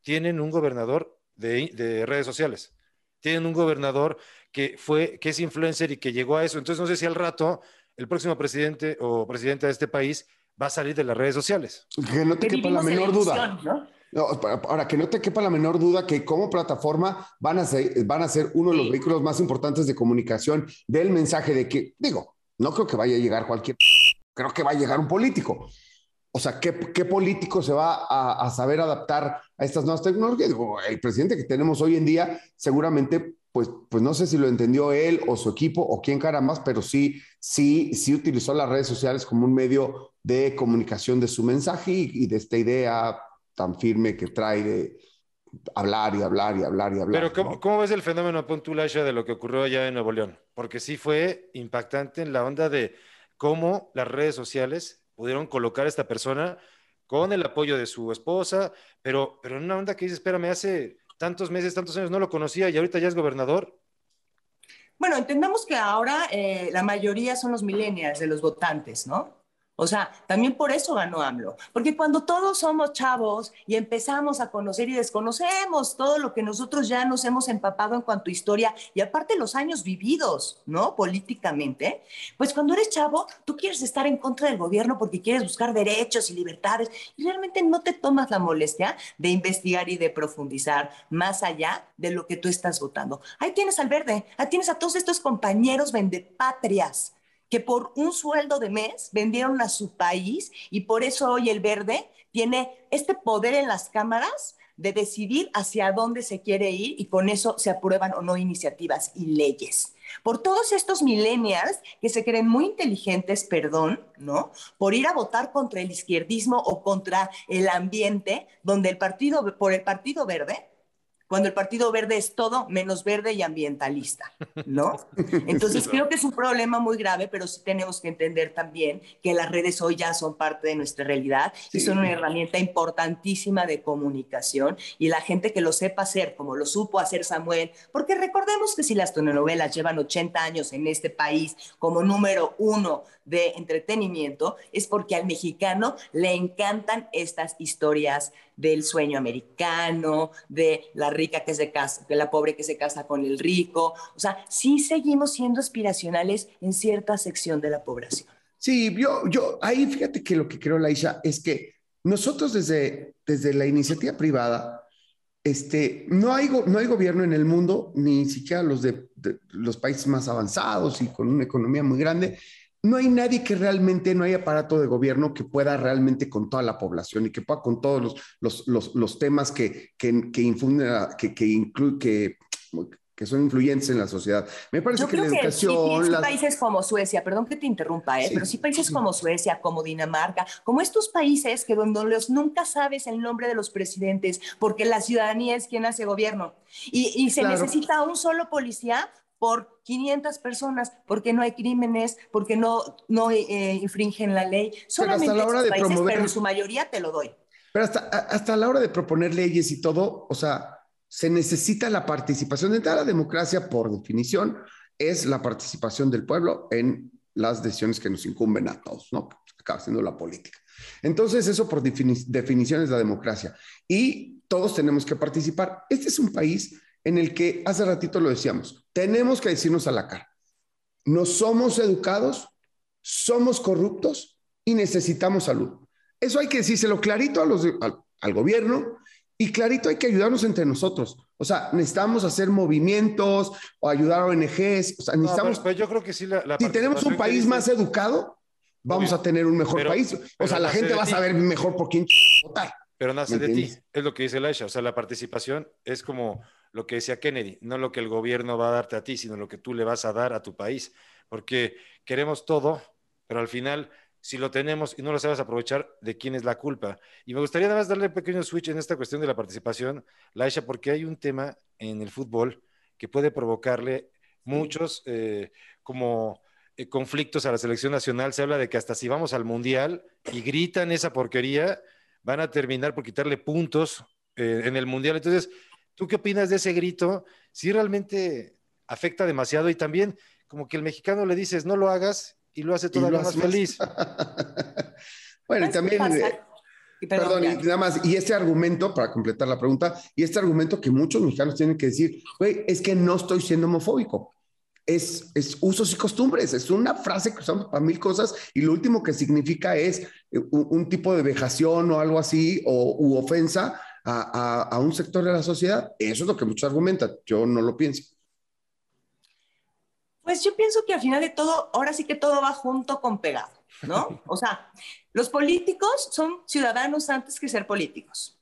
tienen un gobernador de, de redes sociales. Tienen un gobernador que fue, que es influencer y que llegó a eso. Entonces no sé si al rato el próximo presidente o presidenta de este país va a salir de las redes sociales. Que no te Que quepa la menor duda. ¿no? Ahora, que no te quepa la menor duda que como plataforma van a ser, van a ser uno de los Sí. vehículos más importantes de comunicación del mensaje de que, digo, no creo que vaya a llegar cualquier, creo que va a llegar un político. O sea, ¿qué, qué político se va a, a saber adaptar a estas nuevas tecnologías? El presidente que tenemos hoy en día seguramente, pues, pues no sé si lo entendió él o su equipo o quién carambas, pero sí, sí, sí utilizó las redes sociales como un medio de comunicación de su mensaje y, y de esta idea tan firme que trae de hablar y hablar y hablar y hablar. Pero ¿cómo, ¿no? cómo ves el fenómeno Puntulasha de lo que ocurrió allá en Nuevo León? Porque sí fue impactante en la onda de cómo las redes sociales pudieron colocar a esta persona con el apoyo de su esposa, pero, pero en una onda que dice, espérame, hace tantos meses, tantos años no lo conocía y ahorita ya es gobernador. Bueno, entendamos que ahora eh, la mayoría son los millennials de los votantes, ¿no? O sea, también por eso ganó AMLO, porque cuando todos somos chavos y empezamos a conocer y desconocemos todo lo que nosotros ya nos hemos empapado en cuanto a historia y aparte los años vividos, ¿no? Políticamente, pues cuando eres chavo, tú quieres estar en contra del gobierno porque quieres buscar derechos y libertades y realmente no te tomas la molestia de investigar y de profundizar más allá de lo que tú estás votando. Ahí tienes al verde, ahí tienes a todos estos compañeros vendepatrias que por un sueldo de mes vendieron a su país y por eso hoy el verde tiene este poder en las cámaras de decidir hacia dónde se quiere ir y con eso se aprueban o no iniciativas y leyes. Por todos estos millennials que se creen muy inteligentes, perdón, ¿no? Por ir a votar contra el izquierdismo o contra el ambiente, donde el partido, por el Partido Verde, cuando el Partido Verde es todo menos verde y ambientalista, ¿no? Entonces creo que es un problema muy grave, pero sí tenemos que entender también que las redes hoy ya son parte de nuestra realidad y son una herramienta importantísima de comunicación y la gente que lo sepa hacer, como lo supo hacer Samuel, porque recordemos que si las telenovelas llevan 80 años en este país como número uno de entretenimiento, es porque al mexicano le encantan estas historias del sueño americano, de la rica que se casa, de la pobre que se casa con el rico. O sea, sí seguimos siendo aspiracionales en cierta sección de la población. Sí, yo, yo, ahí fíjate que lo que creo, Laisha, es que nosotros desde, desde la iniciativa privada, este, no, hay, no hay gobierno en el mundo, ni siquiera los de los países más avanzados y con una economía muy grande, no hay nadie que realmente, no hay aparato de gobierno que pueda realmente con toda la población y que pueda con todos los, los, los, los temas que, que, que infunden, que, que, inclu- que, que son influyentes en la sociedad. Me parece Yo que la creo que sí, educación... sí, las- países como Suecia, perdón que te interrumpa, ¿eh? Sí. pero sí países como Suecia, como Dinamarca, como estos países que donde los, nunca sabes el nombre de los presidentes porque la ciudadanía es quien hace gobierno y, y se Claro. necesita un solo policía por 500 personas porque no hay crímenes, porque no, no eh, infringen la ley. Solamente la hora de países, promover- pero en su mayoría te lo doy. Pero hasta, hasta la hora de proponer leyes y todo, o sea, se necesita la participación. De la democracia, por definición, es la participación del pueblo en las decisiones que nos incumben a todos, ¿no? Acaba siendo la política. Entonces, eso por defini- definición es la democracia. Y todos tenemos que participar. Este es un país en el que, hace ratito lo decíamos, tenemos que decirnos a la cara. No somos educados, somos corruptos y necesitamos salud. Eso hay que decírselo clarito a los, al, al gobierno y clarito hay que ayudarnos entre nosotros. O sea, necesitamos hacer movimientos o ayudar a ONGs. O sea, No, necesitamos, pero- pero yo creo que sí la, la si tenemos un país dices- más educado, vamos Obvio. a tener un mejor Pero- país. O sea, la gente va a saber mejor por quién votar. Pero nace ¿Me de ti, es lo que dice Laisha. O sea, la participación es como lo que decía Kennedy, no lo que el gobierno va a darte a ti, sino lo que tú le vas a dar a tu país. Porque queremos todo, pero al final si lo tenemos y no lo sabes aprovechar, ¿de quién es la culpa? Y me gustaría nada más darle un pequeño switch en esta cuestión de la participación, Laisha, porque hay un tema en el fútbol que puede provocarle muchos eh, como eh, conflictos a la selección nacional. Se habla de que hasta si vamos al mundial y gritan esa porquería, van a terminar por quitarle puntos eh, en el mundial. Entonces, ¿tú qué opinas de ese grito? Si realmente afecta demasiado y también como que el mexicano le dices no lo hagas y lo hace todavía más feliz. bueno, y también... Eh, perdón, y nada más, y este argumento, para completar la pregunta, y este argumento que muchos mexicanos tienen que decir, güey, es que no estoy siendo homofóbico. Es, es, usos y costumbres, es una frase que usamos para mil cosas y lo último que significa es eh, un, tipo de vejación o algo así o u ofensa a, a, a, un sector de la sociedad. Eso es lo que muchos argumentan, yo no lo pienso. Pues yo pienso que al final de todo, ahora sí que todo va junto con pegado, ¿no? O sea, los políticos son ciudadanos antes que ser políticos.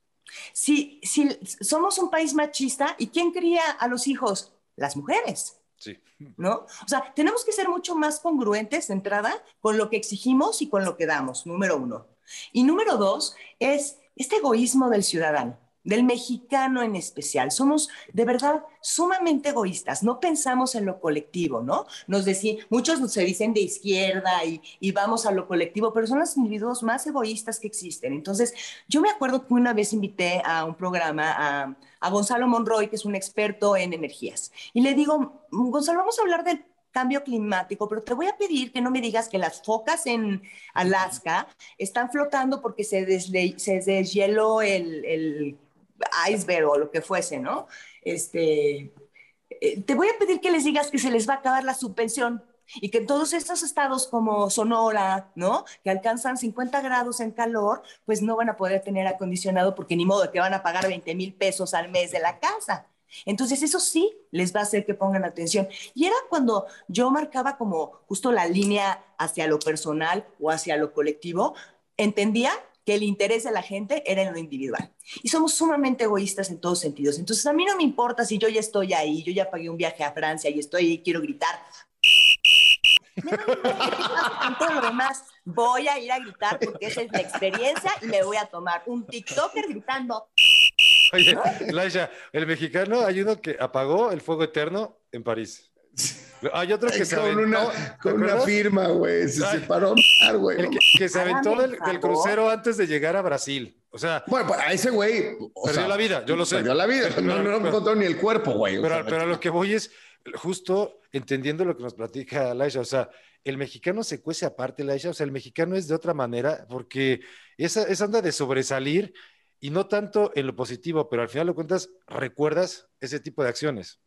Si, si somos un país machista, ¿y quién cría a los hijos? Las mujeres. Sí. ¿No? O sea, tenemos que ser mucho más congruentes de entrada con lo que exigimos y con lo que damos, número uno. Y número dos es este egoísmo del ciudadano del mexicano en especial. Somos de verdad sumamente egoístas, no pensamos en lo colectivo, ¿no? Nos decían, muchos se dicen de izquierda y, y, vamos a lo colectivo, pero son los individuos más egoístas que existen. Entonces, yo me acuerdo que una vez invité a un programa a, a Gonzalo Monroy, que es un experto en energías, y le digo, Gonzalo, vamos a hablar del cambio climático, pero te voy a pedir que no me digas que las focas en Alaska están flotando porque se, desle deshieló el, el iceberg o lo que fuese, ¿no? Este, eh, te voy a pedir que les digas que se les va a acabar la subvención y que en todos estos estados como Sonora, ¿no? Que alcanzan 50 grados en calor, pues no van a poder tener acondicionado porque ni modo que van a pagar 20 mil pesos al mes de la casa. Entonces eso sí les va a hacer que pongan atención. Y era cuando yo marcaba como justo la línea hacia lo personal o hacia lo colectivo, entendía que el interés de la gente era en lo individual. Y somos sumamente egoístas en todos sentidos. Entonces, a mí no me importa si yo ya estoy ahí, yo ya pagué un viaje a Francia y estoy y quiero gritar. En todo lo demás, voy a ir a gritar porque esa es la experiencia y me voy a tomar un TikToker gritando. Oye, Laisha, el mexicano hay uno que apagó el fuego eterno en París. Hay otro que se con aventó. Una, con una firma, güey. Se Ay, separó, güey. Que, que se aventó del, del, crucero antes de llegar a Brasil. O sea. Bueno, pues a ese güey. Perdió sea, la vida, yo lo sé. Perdió la vida. Pero, no, no, no encontró ni el cuerpo, güey. Pero, o sea, pero a lo que voy es justo entendiendo lo que nos platica Laisha. O sea, el mexicano se cuece aparte, Laisha. O sea, el mexicano es de otra manera porque esa, esa anda de sobresalir y no tanto en lo positivo, pero al final de cuentas recuerdas ese tipo de acciones.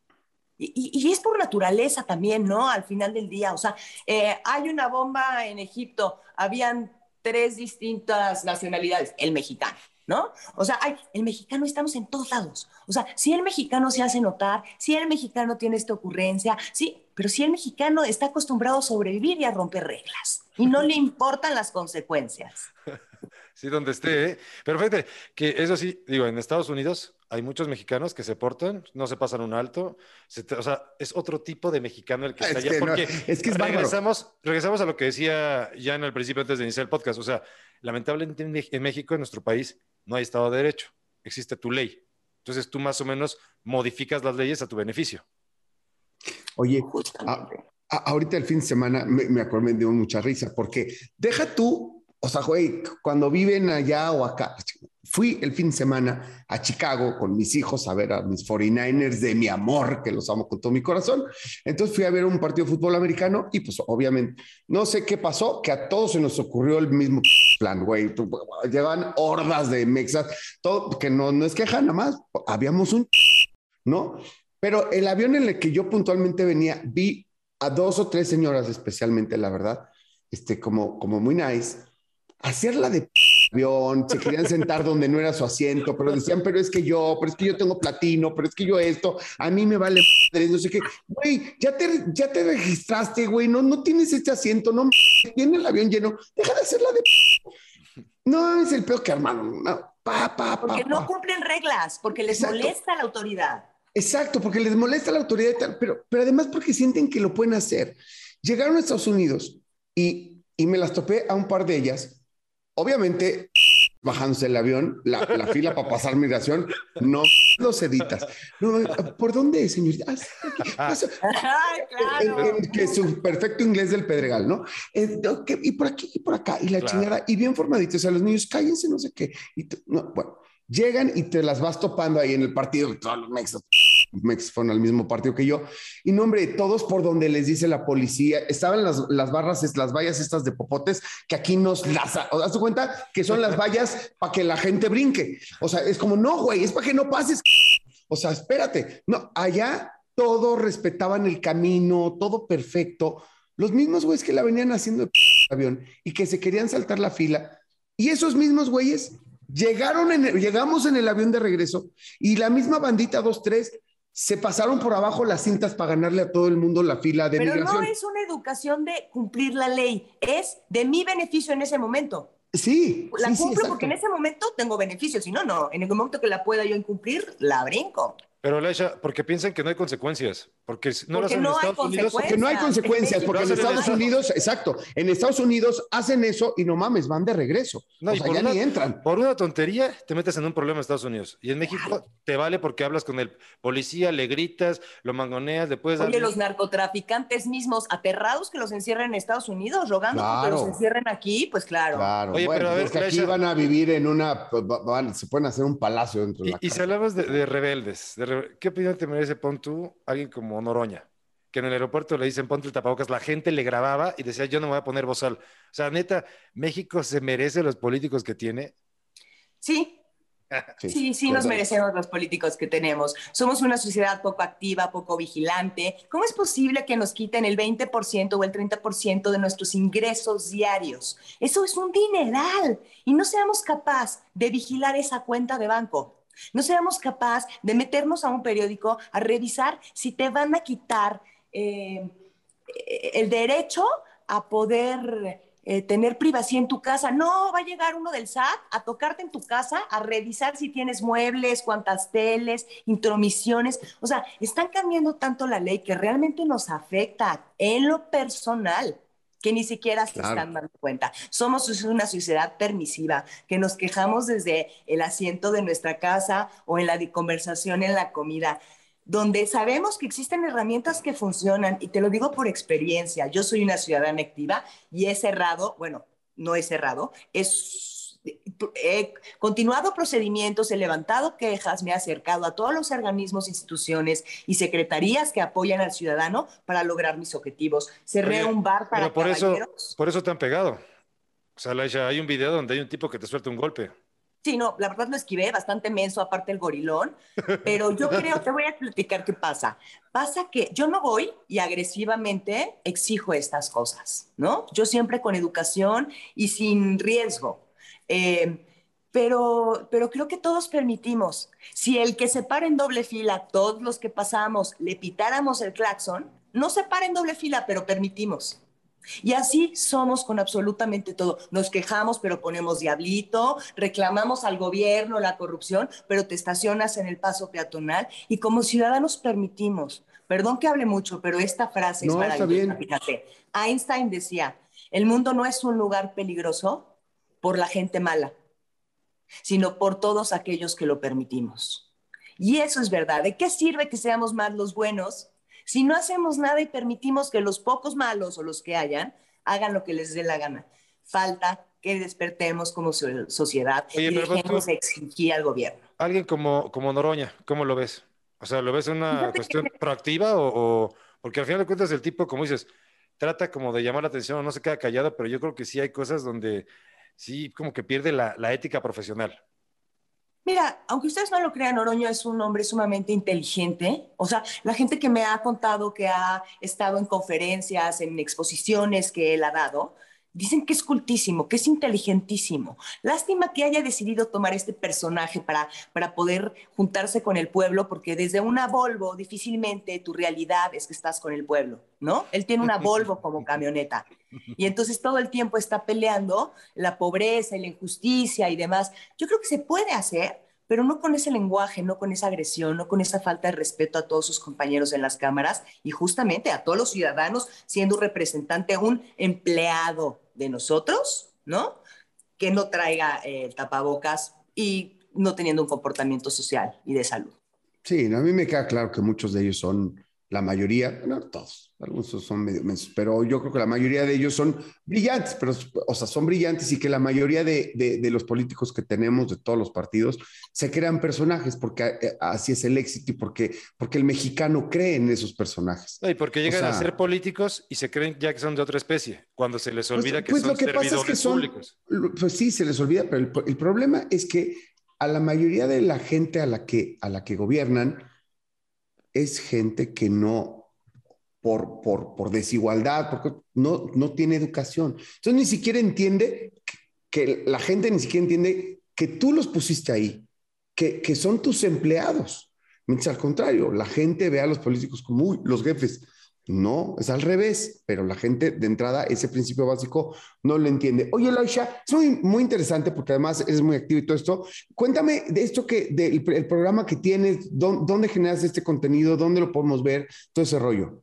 Y, es por naturaleza también, ¿no? Al final del día, o sea, eh, hay una bomba en Egipto, habían tres distintas nacionalidades, el mexicano, ¿no? O sea, el mexicano estamos en todos lados. O sea, si el mexicano se hace notar, si el mexicano tiene esta ocurrencia, sí, pero si el mexicano está acostumbrado a sobrevivir y a romper reglas y no le importan las consecuencias. Sí, donde esté, ¿eh? Pero fíjate que eso sí, digo, en Estados Unidos hay muchos mexicanos que se portan, no se pasan un alto, se, o sea, es otro tipo de mexicano el que está es allá, que porque no, es que es regresamos, regresamos a lo que decía ya en el principio antes de iniciar el podcast, o sea, lamentablemente en México, en nuestro país, no hay Estado de Derecho, existe tu ley, entonces tú más o menos modificas las leyes a tu beneficio. Oye, a, a, ahorita el fin de semana me, me acuerdo, me dio mucha risa, porque deja tú, o sea, güey, cuando viven allá o acá, fui el fin de semana a Chicago con mis hijos a ver a mis 49ers de mi amor, que los amo con todo mi corazón. Entonces fui a ver un partido de fútbol americano y pues obviamente no sé qué pasó, que a todos se nos ocurrió el mismo plan, güey. Llevan hordas de mexas, todo, que no, no es queja nada más, habíamos un, ¿no? Pero el avión en el que yo puntualmente venía, vi a dos o tres señoras especialmente, la verdad, este, como, como muy nice, hacerla de avión, se querían sentar donde no era su asiento, pero decían, pero es que yo, pero es que yo tengo platino, pero es que yo esto, a mí me vale madre, no sé qué. Güey, ya te, ya te registraste, güey, no, no tienes este asiento, no tiene el avión lleno, deja de hacerla de... No, es el peor que hermano, no, pa, pa, pa, Porque no cumplen reglas, porque les molesta la autoridad. Exacto, porque les molesta la autoridad y tal, pero, pero además porque sienten que lo pueden hacer. Llegaron a Estados Unidos y y me las topé a un par de ellas. Obviamente, bajándose el avión, la, fila para pasar migración, no los editas. ¿Por dónde, señorita? Ah, que su perfecto inglés del Pedregal, ¿no? Eh, y por aquí, y por acá, y la chingada, y bien formaditos. O sea, los niños, cállense, no sé qué. Y no, bueno, llegan y te las vas topando ahí en el partido, todos los mexos Mex fueron al mismo partido que yo. Y no, hombre, todos por donde les dice la policía, estaban las, las barras, las vallas estas de popotes, que aquí nos las... ¿Has dado cuenta? Que son las vallas para que la gente brinque. O sea, es como, no, güey, es para que no pases. O sea, espérate. No, allá todos respetaban el camino, todo perfecto. Los mismos güeyes que la venían haciendo el avión y que se querían saltar la fila. Y esos mismos güeyes llegaron en llegamos en el avión de regreso y la misma bandita 2-3 se pasaron por abajo las cintas para ganarle a todo el mundo la fila de Pero no es una educación de cumplir la ley, es de mi beneficio en ese momento. Sí. La cumplo porque en ese momento tengo beneficios, si no, no. En el momento que la pueda yo incumplir, la brinco. Pero Leisha, porque piensan que no hay consecuencias, porque no porque no hay Unidos. Porque no hay consecuencias, porque en Estados Unidos, exacto, en Estados Unidos hacen eso y no mames, van de regreso. No, o sea, ya ni entran. Por una tontería te metes en un problema en Estados Unidos. Y en México te vale porque hablas con el policía, le gritas, lo mangoneas, le puedes dar... Oye, los narcotraficantes mismos aterrados que los encierren en Estados Unidos, rogando que los encierren aquí, pues claro. Claro, Oye, pero a ver, aquí van a vivir en una, se pueden hacer un palacio dentro de la Y, y si hablamos de, rebeldes, de ¿qué opinión te merece, pon tú, alguien como Noroña? Que en el aeropuerto le dicen ponte el tapabocas, la gente le grababa y decía yo no me voy a poner bozal. O sea, neta, ¿México se merece los políticos que tiene? Sí, Sí, sí, nos merecemos los políticos que tenemos. Somos una sociedad poco activa, poco vigilante. ¿Cómo es posible que nos quiten el 20% o el 30% de nuestros ingresos diarios? Eso es un dineral y no seamos capaces de vigilar esa cuenta de banco. No seamos capaces de meternos a un periódico a revisar si te van a quitar eh, el derecho a poder eh, tener privacidad en tu casa. No, va a llegar uno del SAT a tocarte en tu casa, a revisar si tienes muebles, cuántas teles, intromisiones. O sea, están cambiando tanto la ley que realmente nos afecta en lo personal que ni siquiera se están dando cuenta. Somos una sociedad permisiva, que nos quejamos desde el asiento de nuestra casa o en la conversación en la comida, donde sabemos que existen herramientas que funcionan, y te lo digo por experiencia, yo soy una ciudadana activa y he cerrado, bueno, no he cerrado, es he continuado procedimientos, he levantado quejas, me he acercado a todos los organismos, instituciones y secretarías que apoyan al ciudadano para lograr mis objetivos. Cerré un bar para pero por Eso, por eso te han pegado. O sea, hay un video donde hay un tipo que te suelta un golpe. Sí, no, la verdad lo esquivé, bastante menso, aparte el gorilón, pero yo creo, te voy a platicar qué pasa. Pasa que yo no voy y agresivamente exijo estas cosas, ¿no? Yo siempre con educación y sin riesgo. Eh, pero, pero creo que todos permitimos. Si el que se para en doble fila, todos los que pasamos, le pitáramos el claxon, no se para en doble fila, pero permitimos. Y así somos con absolutamente todo. Nos quejamos, pero ponemos diablito, reclamamos al gobierno la corrupción, pero te estacionas en el paso peatonal y como ciudadanos permitimos. Perdón que hable mucho, pero esta frase es maravillosa. Fíjate, Einstein decía, el mundo no es un lugar peligroso, por la gente mala, sino por todos aquellos que lo permitimos. Y eso es verdad. ¿De qué sirve que seamos más los buenos si no hacemos nada y permitimos que los pocos malos o los que hayan hagan lo que les dé la gana? Falta que despertemos como sociedad y dejemos exigir al gobierno. Alguien como, como Noroña, ¿cómo lo ves? O sea, ¿lo ves una cuestión proactiva o, o, Porque al final de cuentas el tipo, como dices, trata como de llamar la atención, no se queda callado, pero yo creo que sí hay cosas donde sí, como que pierde la, ética profesional. Mira, aunque ustedes no lo crean, Oroño es un hombre sumamente inteligente. O sea, la gente que me ha contado que ha estado en conferencias, en exposiciones que él ha dado, Dicen que es cultísimo, que es inteligentísimo. Lástima que haya decidido tomar este personaje para, para poder juntarse con el pueblo, porque desde una Volvo difícilmente tu realidad es que estás con el pueblo, ¿no? Él tiene una Volvo como camioneta. Y entonces todo el tiempo está peleando la pobreza y la injusticia y demás. Yo creo que se puede hacer, pero no con ese lenguaje, no con esa agresión, no con esa falta de respeto a todos sus compañeros en las cámaras y justamente a todos los ciudadanos siendo un representante, un empleado de nosotros, ¿no? Que no traiga eh, tapabocas y no teniendo un comportamiento social y de salud. Sí, a mí me queda claro que muchos de ellos son la mayoría, no todos, algunos son medio mensos, pero yo creo que la mayoría de ellos son brillantes, pero, o sea, son brillantes y que la mayoría de, de, los políticos que tenemos, de todos los partidos, se crean personajes, porque eh, así es el éxito y porque, porque el mexicano cree en esos personajes. y porque llegan a ser políticos y se creen ya que son de otra especie, cuando se les pues, olvida que pues son lo que pasa es que son, públicos. Pues sí, se les olvida, pero el, el problema es que a la mayoría de la gente a la que, a la que gobiernan, es gente que no, por, por, por desigualdad, porque no, no tiene educación. Entonces ni siquiera entiende que, la gente ni siquiera entiende que tú los pusiste ahí, que, que son tus empleados. Mientras al contrario, la gente ve a los políticos como los jefes. No, es al revés, pero la gente de entrada ese principio básico no lo entiende. Oye, Laisha, es muy, muy interesante porque además es muy activo y todo esto. Cuéntame de esto que, del el programa que tienes, dónde, generas este contenido, dónde lo podemos ver, todo ese rollo.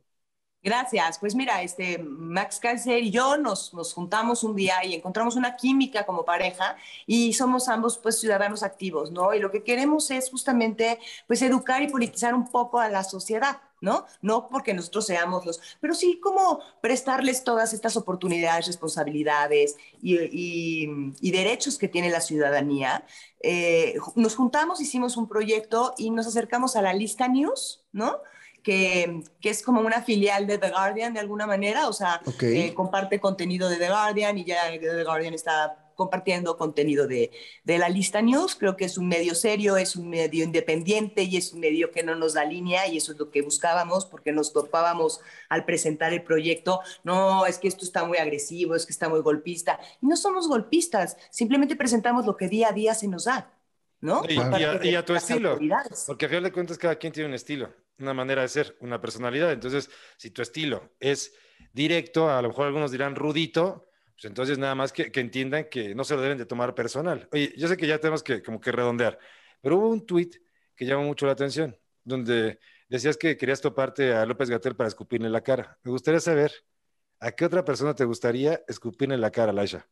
Gracias. Pues mira, este Max Kaiser y yo nos, nos, juntamos un día y encontramos una química como pareja y somos ambos pues ciudadanos activos, ¿no? Y lo que queremos es justamente pues educar y politizar un poco a la sociedad. ¿No? No porque nosotros seamos los, pero sí como prestarles todas estas oportunidades, responsabilidades y, derechos que tiene la ciudadanía. Eh, nos juntamos, hicimos un proyecto y nos acercamos a la lista News, ¿no? Que, es como una filial de The Guardian de alguna manera, o sea, eh, comparte contenido de The Guardian y ya The Guardian está compartiendo contenido de, de, la lista news. Creo que es un medio serio, es un medio independiente y es un medio que no nos da línea y eso es lo que buscábamos porque nos topábamos al presentar el proyecto. No, es que esto está muy agresivo, es que está muy golpista. Y no somos golpistas, simplemente presentamos lo que día a día se nos da. ¿no? Y, a, tu estilo. Porque a final de cuentas cada quien tiene un estilo, una manera de ser, una personalidad. Entonces, si tu estilo es directo, a lo mejor algunos dirán rudito, pues entonces, nada más que, entiendan que no se lo deben de tomar personal. Oye, yo sé que ya tenemos que como que redondear, pero hubo un tweet que llamó mucho la atención, donde decías que querías toparte a López Gatel para escupirle la cara. Me gustaría saber, ¿a qué otra persona te gustaría escupirle la cara, Laisha?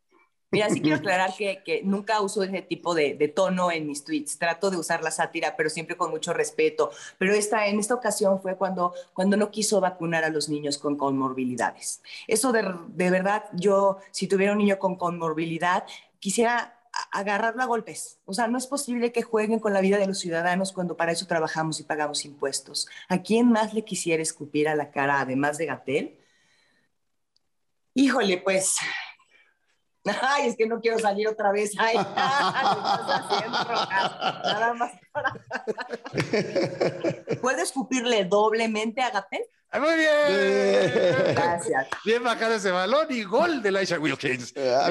Mira, sí quiero aclarar que, que nunca uso ese tipo de, de, tono en mis tweets. Trato de usar la sátira, pero siempre con mucho respeto. Pero esta, en esta ocasión fue cuando, cuando no quiso vacunar a los niños con comorbilidades. Eso de, de verdad, yo, si tuviera un niño con comorbilidad, quisiera agarrarlo a golpes. O sea, no es posible que jueguen con la vida de los ciudadanos cuando para eso trabajamos y pagamos impuestos. ¿A quién más le quisiera escupir a la cara, además de Gatel? Híjole, pues Ay, es que no quiero salir otra vez. Ay, Nada más ¿Puedo escupirle doblemente a Gatel? Muy bien. Gracias. Bien bajado ese balón y gol de Laisha Wilkins. Eh, a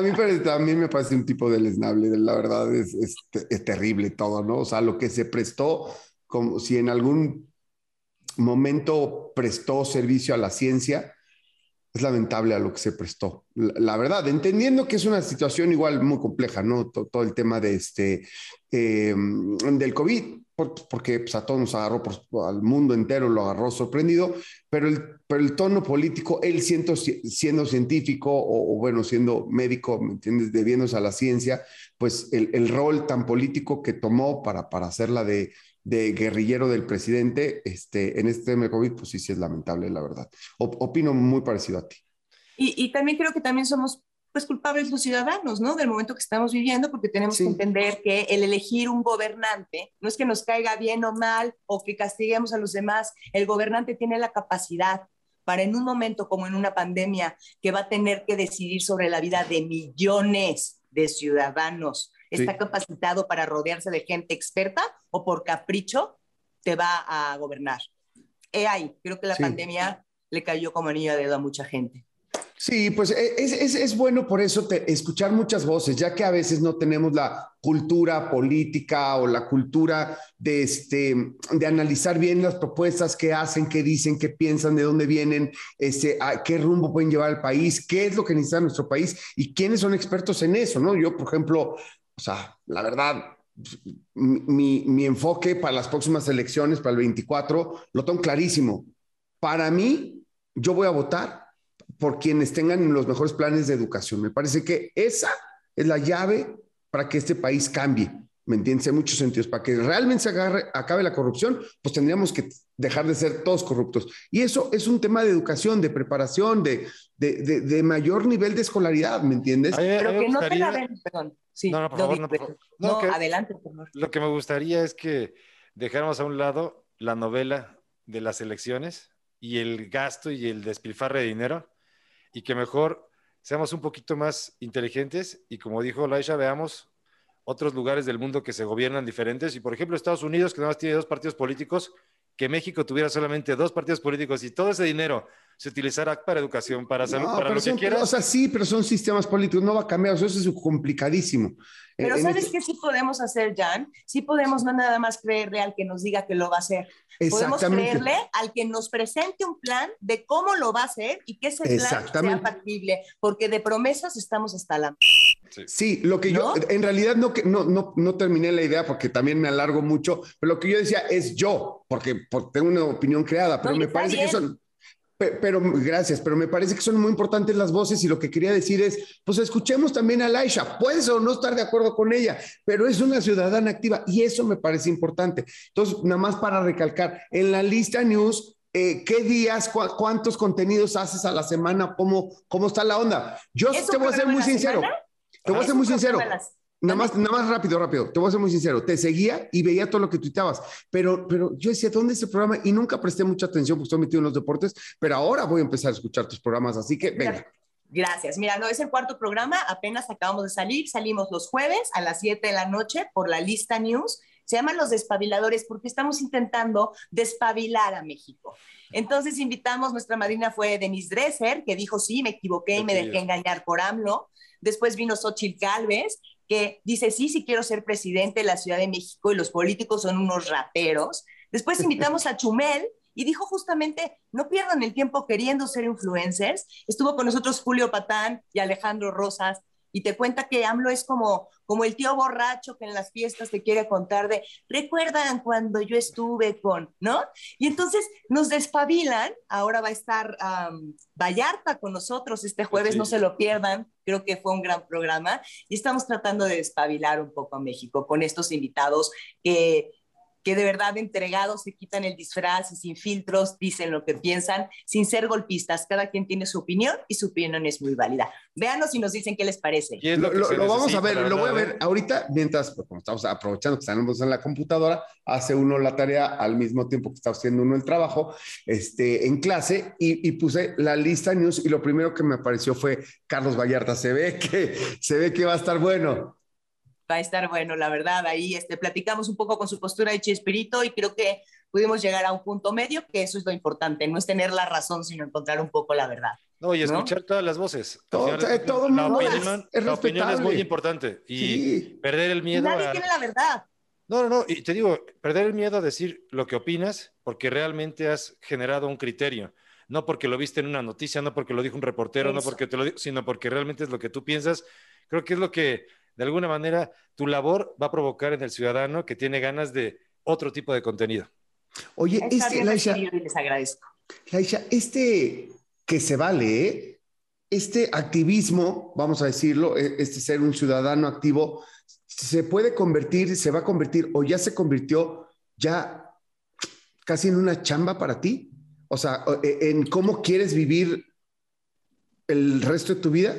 mí, también, me parece un tipo lesnable. La verdad es, es, es terrible todo, ¿no? O sea, lo que se prestó, como si en algún momento prestó servicio a la ciencia, es lamentable a lo que se prestó. La, verdad, entendiendo que es una situación igual muy compleja, ¿no? Todo, el tema de este, em, del COVID, porque pues, a todos nos agarró, al mundo entero lo agarró sorprendido, pero el, pero el tono político, él siendo, siendo científico o, bueno, siendo médico, ¿me entiendes? Debiéndose a la ciencia, pues el, el rol tan político que tomó para, para hacerla de de guerrillero del presidente este, en este tema de COVID, pues sí, sí es lamentable, la verdad. opino muy parecido a ti. Y, también creo que también somos pues culpables los ciudadanos, ¿no? Del momento que estamos viviendo, porque tenemos que entender que el elegir un gobernante no es que nos caiga bien o mal o que castiguemos a los demás, el gobernante tiene la capacidad para en un momento como en una pandemia que va a tener que decidir sobre la vida de millones de ciudadanos, está capacitado para rodearse de gente experta o por capricho te va a gobernar. He ahí, creo que la pandemia le cayó como anillo de dedo a mucha gente. Sí, pues e, es, es, bueno por eso escuchar muchas voces, ya que a veces no tenemos la cultura política o la cultura de, este, de analizar bien las propuestas que hacen, qué dicen, qué piensan, de dónde vienen, este, a qué rumbo pueden llevar al país, qué es lo que necesita nuestro país y quiénes son expertos en eso, ¿no? Yo, por ejemplo, o sea, la verdad, mi, mi, enfoque para las próximas elecciones, para el 24, lo tengo clarísimo. Para mí, yo voy a votar por quienes tengan los mejores planes de educación. Me parece que esa es la llave para que este país cambie. ¿me entiendes? En muchos sentidos. Para que realmente se agarre, acabe la corrupción, pues tendríamos que dejar de ser todos corruptos. Y eso es un tema de educación, de preparación, de, de, de, mayor nivel de escolaridad, ¿me entiendes? Pero que no te la ven, perdón. Sí, no, no, por favor, no, por no, adelante, por favor. Lo que me gustaría es que dejáramos a un lado la novela de las elecciones y el gasto y el despilfarre de dinero y que mejor seamos un poquito más inteligentes y como dijo Laisha, veamos otros lugares del mundo que se gobiernan diferentes. Y por ejemplo, Estados Unidos, que nada más tiene dos partidos políticos, que México tuviera solamente dos partidos políticos y todo ese dinero se utilizará para educación, para salud, para lo que quiera. O sea, sí, pero son sistemas políticos, no va a cambiar, eso es complicadísimo. Pero ¿sabes este qué sí podemos hacer, Jan? Sí podemos no nada más creerle al que nos diga que lo va a hacer. Podemos creerle al que nos presente un plan de cómo lo va a hacer y que ese plan sea factible, porque de promesas estamos hasta la... Sí. lo que yo, en realidad no, no, no, no terminé la idea porque también me alargo mucho, pero lo que yo decía es yo, porque, tengo una opinión creada, pero me parece que son, pero, gracias, pero me parece que son muy importantes las voces y lo que quería decir es, pues escuchemos también a Laisha, puedes o no estar de acuerdo con ella, pero es una ciudadana activa y eso me parece importante. Entonces, nada más para recalcar, en la lista news, eh, ¿qué días, cuántos contenidos haces a la semana? ¿Cómo, cómo está la onda? Yo te voy a ser muy sincero. Te voy a ser muy sincero. Nada más, nada más rápido, rápido. Te voy a ser muy sincero. Te seguía y veía todo lo que tuitabas, pero, pero yo decía, ¿dónde es el programa? Y nunca presté mucha atención porque estoy metido en los deportes, pero ahora voy a empezar a escuchar tus programas, así que venga. Gracias. Mira, no es el cuarto programa, apenas acabamos de salir, salimos los jueves a las 7 de la noche por la lista news. Se llaman los despabiladores porque estamos intentando despabilar a México. Entonces invitamos, nuestra madrina fue Denise Dresser, que dijo, sí, me equivoqué y me dejé engañar por AMLO. Después vino Xochitl Galvez, que dice, sí, sí quiero ser presidente de la Ciudad de México y los políticos son unos rateros. Después invitamos a Chumel y dijo justamente, no pierdan el tiempo queriendo ser influencers. Estuvo con nosotros Julio Patán y Alejandro Rosas y te cuenta que AMLO es como, como el tío borracho que en las fiestas te quiere contar de, recuerdan cuando yo estuve con, ¿no? Y entonces nos despabilan, ahora va a estar Vallarta con nosotros este jueves, no se lo pierdan, creo que fue un gran programa y estamos tratando de despabilar un poco a México con estos invitados que que de verdad entregados se quitan el disfraz y sin filtros dicen lo que piensan, sin ser golpistas. Cada quien tiene su opinión y su opinión es muy válida. Véanos y nos dicen qué les parece. Lo, lo, vamos a ver, lo voy a ver ahorita, mientras, pues, como estamos aprovechando que estamos en la computadora, hace uno la tarea al mismo tiempo que está haciendo uno el trabajo este, en clase y, y puse la lista news y lo primero que me apareció fue Carlos Vallarta. Se ve que, se ve que va a estar bueno va a estar bueno, la verdad. Ahí este, platicamos un poco con su postura de Chespirito y creo que pudimos llegar a un punto medio, que eso es lo importante, no es tener la razón, sino encontrar un poco la verdad. No, y escuchar todas las voces. Todo, eh, todo la, opinión, es la opinión es muy importante y perder el miedo. Nadie tiene la verdad. No, no, no, y te digo, perder el miedo a decir lo que opinas porque realmente has generado un criterio no porque lo viste en una noticia, no porque lo dijo un reportero, no porque te lo dijo, sino porque realmente es lo que tú piensas. Creo que es lo que de alguna manera tu labor va a provocar en el ciudadano que tiene ganas de otro tipo de contenido. Oye, este, Laisha, les agradezco. Laisha, este que se vale, ¿eh? este activismo, vamos a decirlo, e, este ser un ciudadano activo, se puede convertir, se va a convertir o ya se convirtió ya casi en una chamba para ti. O sea, e, en cómo quieres vivir el resto de tu vida.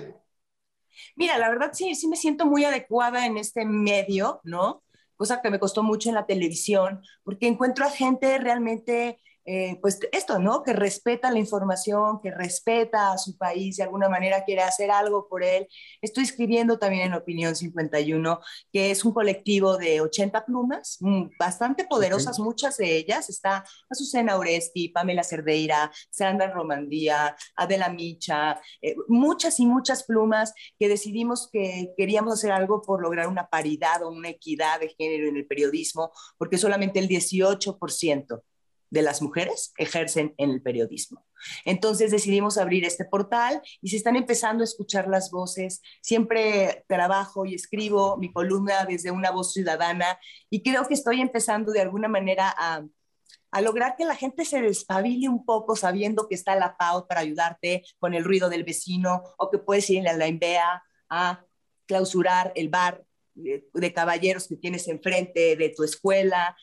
Mira, la verdad sí, sí me siento muy adecuada en este medio, ¿no? Cosa que me costó mucho en la televisión, porque encuentro a gente realmente eh, pues esto, ¿no? Que respeta la información, que respeta a su país, de alguna manera quiere hacer algo por él. Estoy escribiendo también en Opinión 51, que es un colectivo de 80 plumas, mm, bastante poderosas, muchas de ellas. Está Azucena Oresti, Pamela Cerdeira, Sandra Romandía, Adela Micha, eh, muchas y muchas plumas que decidimos que queríamos hacer algo por lograr una paridad o una equidad de género en el periodismo, porque solamente el 18% de las mujeres ejercen en el periodismo. Entonces decidimos abrir este portal y se están empezando a escuchar las voces. Siempre trabajo y escribo mi columna desde una voz ciudadana y creo que estoy empezando de alguna manera a, a lograr que la gente se despabile un poco sabiendo que está la PAO para ayudarte con el ruido del vecino o que puedes ir a la INVEA a clausurar el bar de, caballeros que tienes enfrente de tu escuela.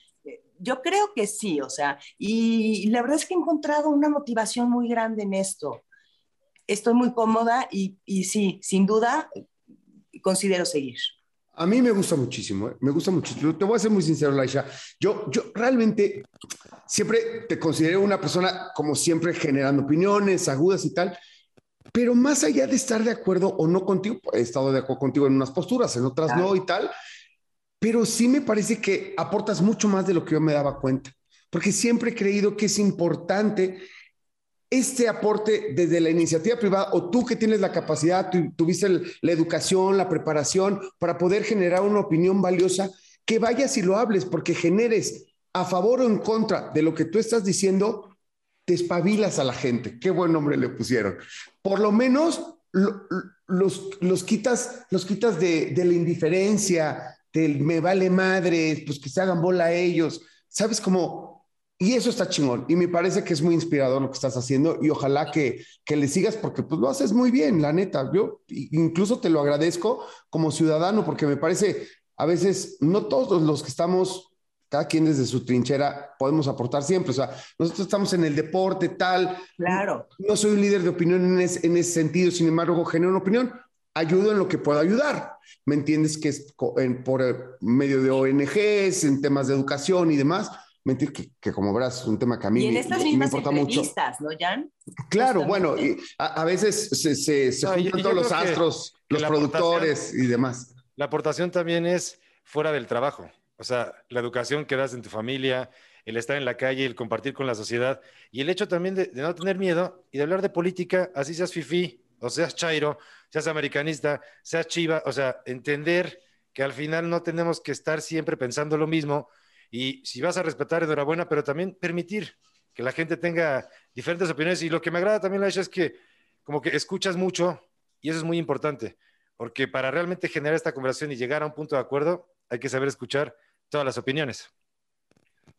Yo creo que sí, o sea, y la verdad es que he encontrado una motivación muy grande en esto. Estoy muy cómoda y, y sí, sin duda, considero seguir. A mí me gusta muchísimo, ¿eh? me gusta muchísimo. Te voy a ser muy sincero, Laisha. Yo, yo realmente siempre te considero una persona, como siempre, generando opiniones agudas y tal. Pero más allá de estar de acuerdo o no contigo, he estado de acuerdo contigo en unas posturas, en otras no y tal. Pero sí me parece que aportas mucho más de lo que yo me daba cuenta. Porque siempre he creído que es importante este aporte desde la iniciativa privada o tú que tienes la capacidad, tuviste la educación, la preparación para poder generar una opinión valiosa, que vayas y lo hables porque generes a favor o en contra de lo que tú estás diciendo, te espabilas a la gente. Qué buen nombre le pusieron. Por lo menos los, los quitas, los quitas de la indiferencia, del me vale madre, pues que se hagan bola a ellos. ¿Sabes cómo? Y eso está chingón. Y me parece que es muy inspirador lo que estás haciendo y ojalá que, que le sigas porque pues lo haces muy bien, la neta. Yo incluso te lo agradezco como ciudadano porque me parece a veces no todos los que estamos, cada quien desde su trinchera podemos aportar siempre. O sea, nosotros estamos en el deporte, tal. Claro. No soy un líder de opinión en ese, en ese sentido, sin embargo, genero una opinión. Ayudo en lo que puedo ayudar. ¿Me entiendes? Que es por medio de ONGs, en temas de educación y demás mentir que, como verás es un tema que a mí y en estas me, mismas importa mucho. ¿no, Jan? Claro, bueno, y a, veces se, se, se juntan todos los astros, los productores y demás. La aportación también es fuera del trabajo, o sea, la educación que das en tu familia, el estar en la calle, el compartir con la sociedad y el hecho también de, de no tener miedo y de hablar de política, así seas fifí o seas chairo, seas americanista, seas chiva, o sea, entender que al final no tenemos que estar siempre pensando lo mismo, y si vas a respetar, enhorabuena, pero también permitir que la gente tenga diferentes opiniones. Y lo que me agrada también, Laisha, es que como que escuchas mucho y eso es muy importante, porque para realmente generar esta conversación y llegar a un punto de acuerdo, hay que saber escuchar todas las opiniones.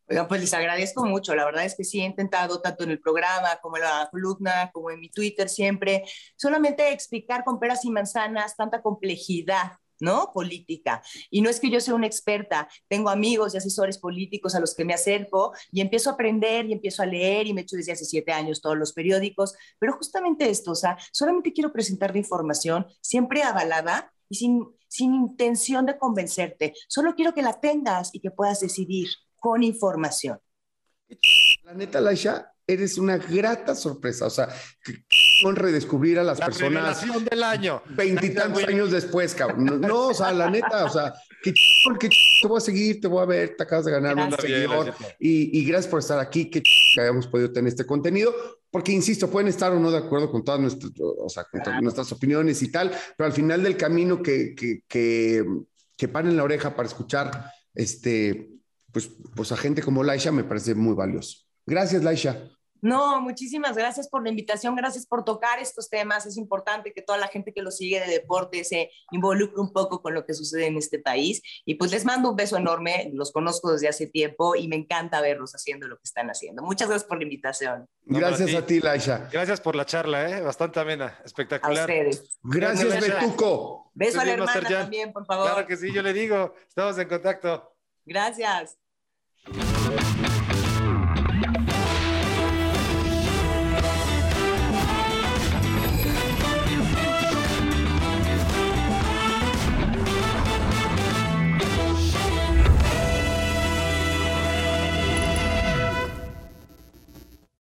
Oigan, pues les agradezco mucho. La verdad es que sí he intentado, tanto en el programa como en la columna, como en mi Twitter siempre, solamente explicar con peras y manzanas tanta complejidad ¿no? Política. Y no es que yo sea una experta, tengo amigos y asesores políticos a los que me acerco y empiezo a aprender y empiezo a leer y me echo desde hace siete años todos los periódicos, pero justamente esto, o sea, solamente quiero presentar la información siempre avalada y sin, sin intención de convencerte, solo quiero que la tengas y que puedas decidir con información. La neta, Laisha, eres una grata sorpresa, o sea, con redescubrir a las la personas. Del año. Veintitantos años después, cabrón. No, o sea, la neta, o sea, qué chingón, qué te voy a seguir, te voy a ver, te acabas de ganar un seguidor. Y, y, gracias por estar aquí, qué que hayamos podido tener este contenido. Porque, insisto, pueden estar o no de acuerdo con todas nuestras, o sea, con todas nuestras opiniones y tal, pero al final del camino que, que, que, que paren la oreja para escuchar este, pues, pues a gente como Laisha me parece muy valioso. Gracias, Laisha. No, muchísimas gracias por la invitación, gracias por tocar estos temas. Es importante que toda la gente que lo sigue de deporte se involucre un poco con lo que sucede en este país. Y pues les mando un beso enorme, los conozco desde hace tiempo y me encanta verlos haciendo lo que están haciendo. Muchas gracias por la invitación. gracias a ti, Laisha. Gracias por la charla, ¿eh? bastante amena, espectacular. A ustedes. Gracias, Betuco. Beso a la hermana también, por favor. Claro que sí, yo le digo, estamos en contacto. Gracias. Thank you.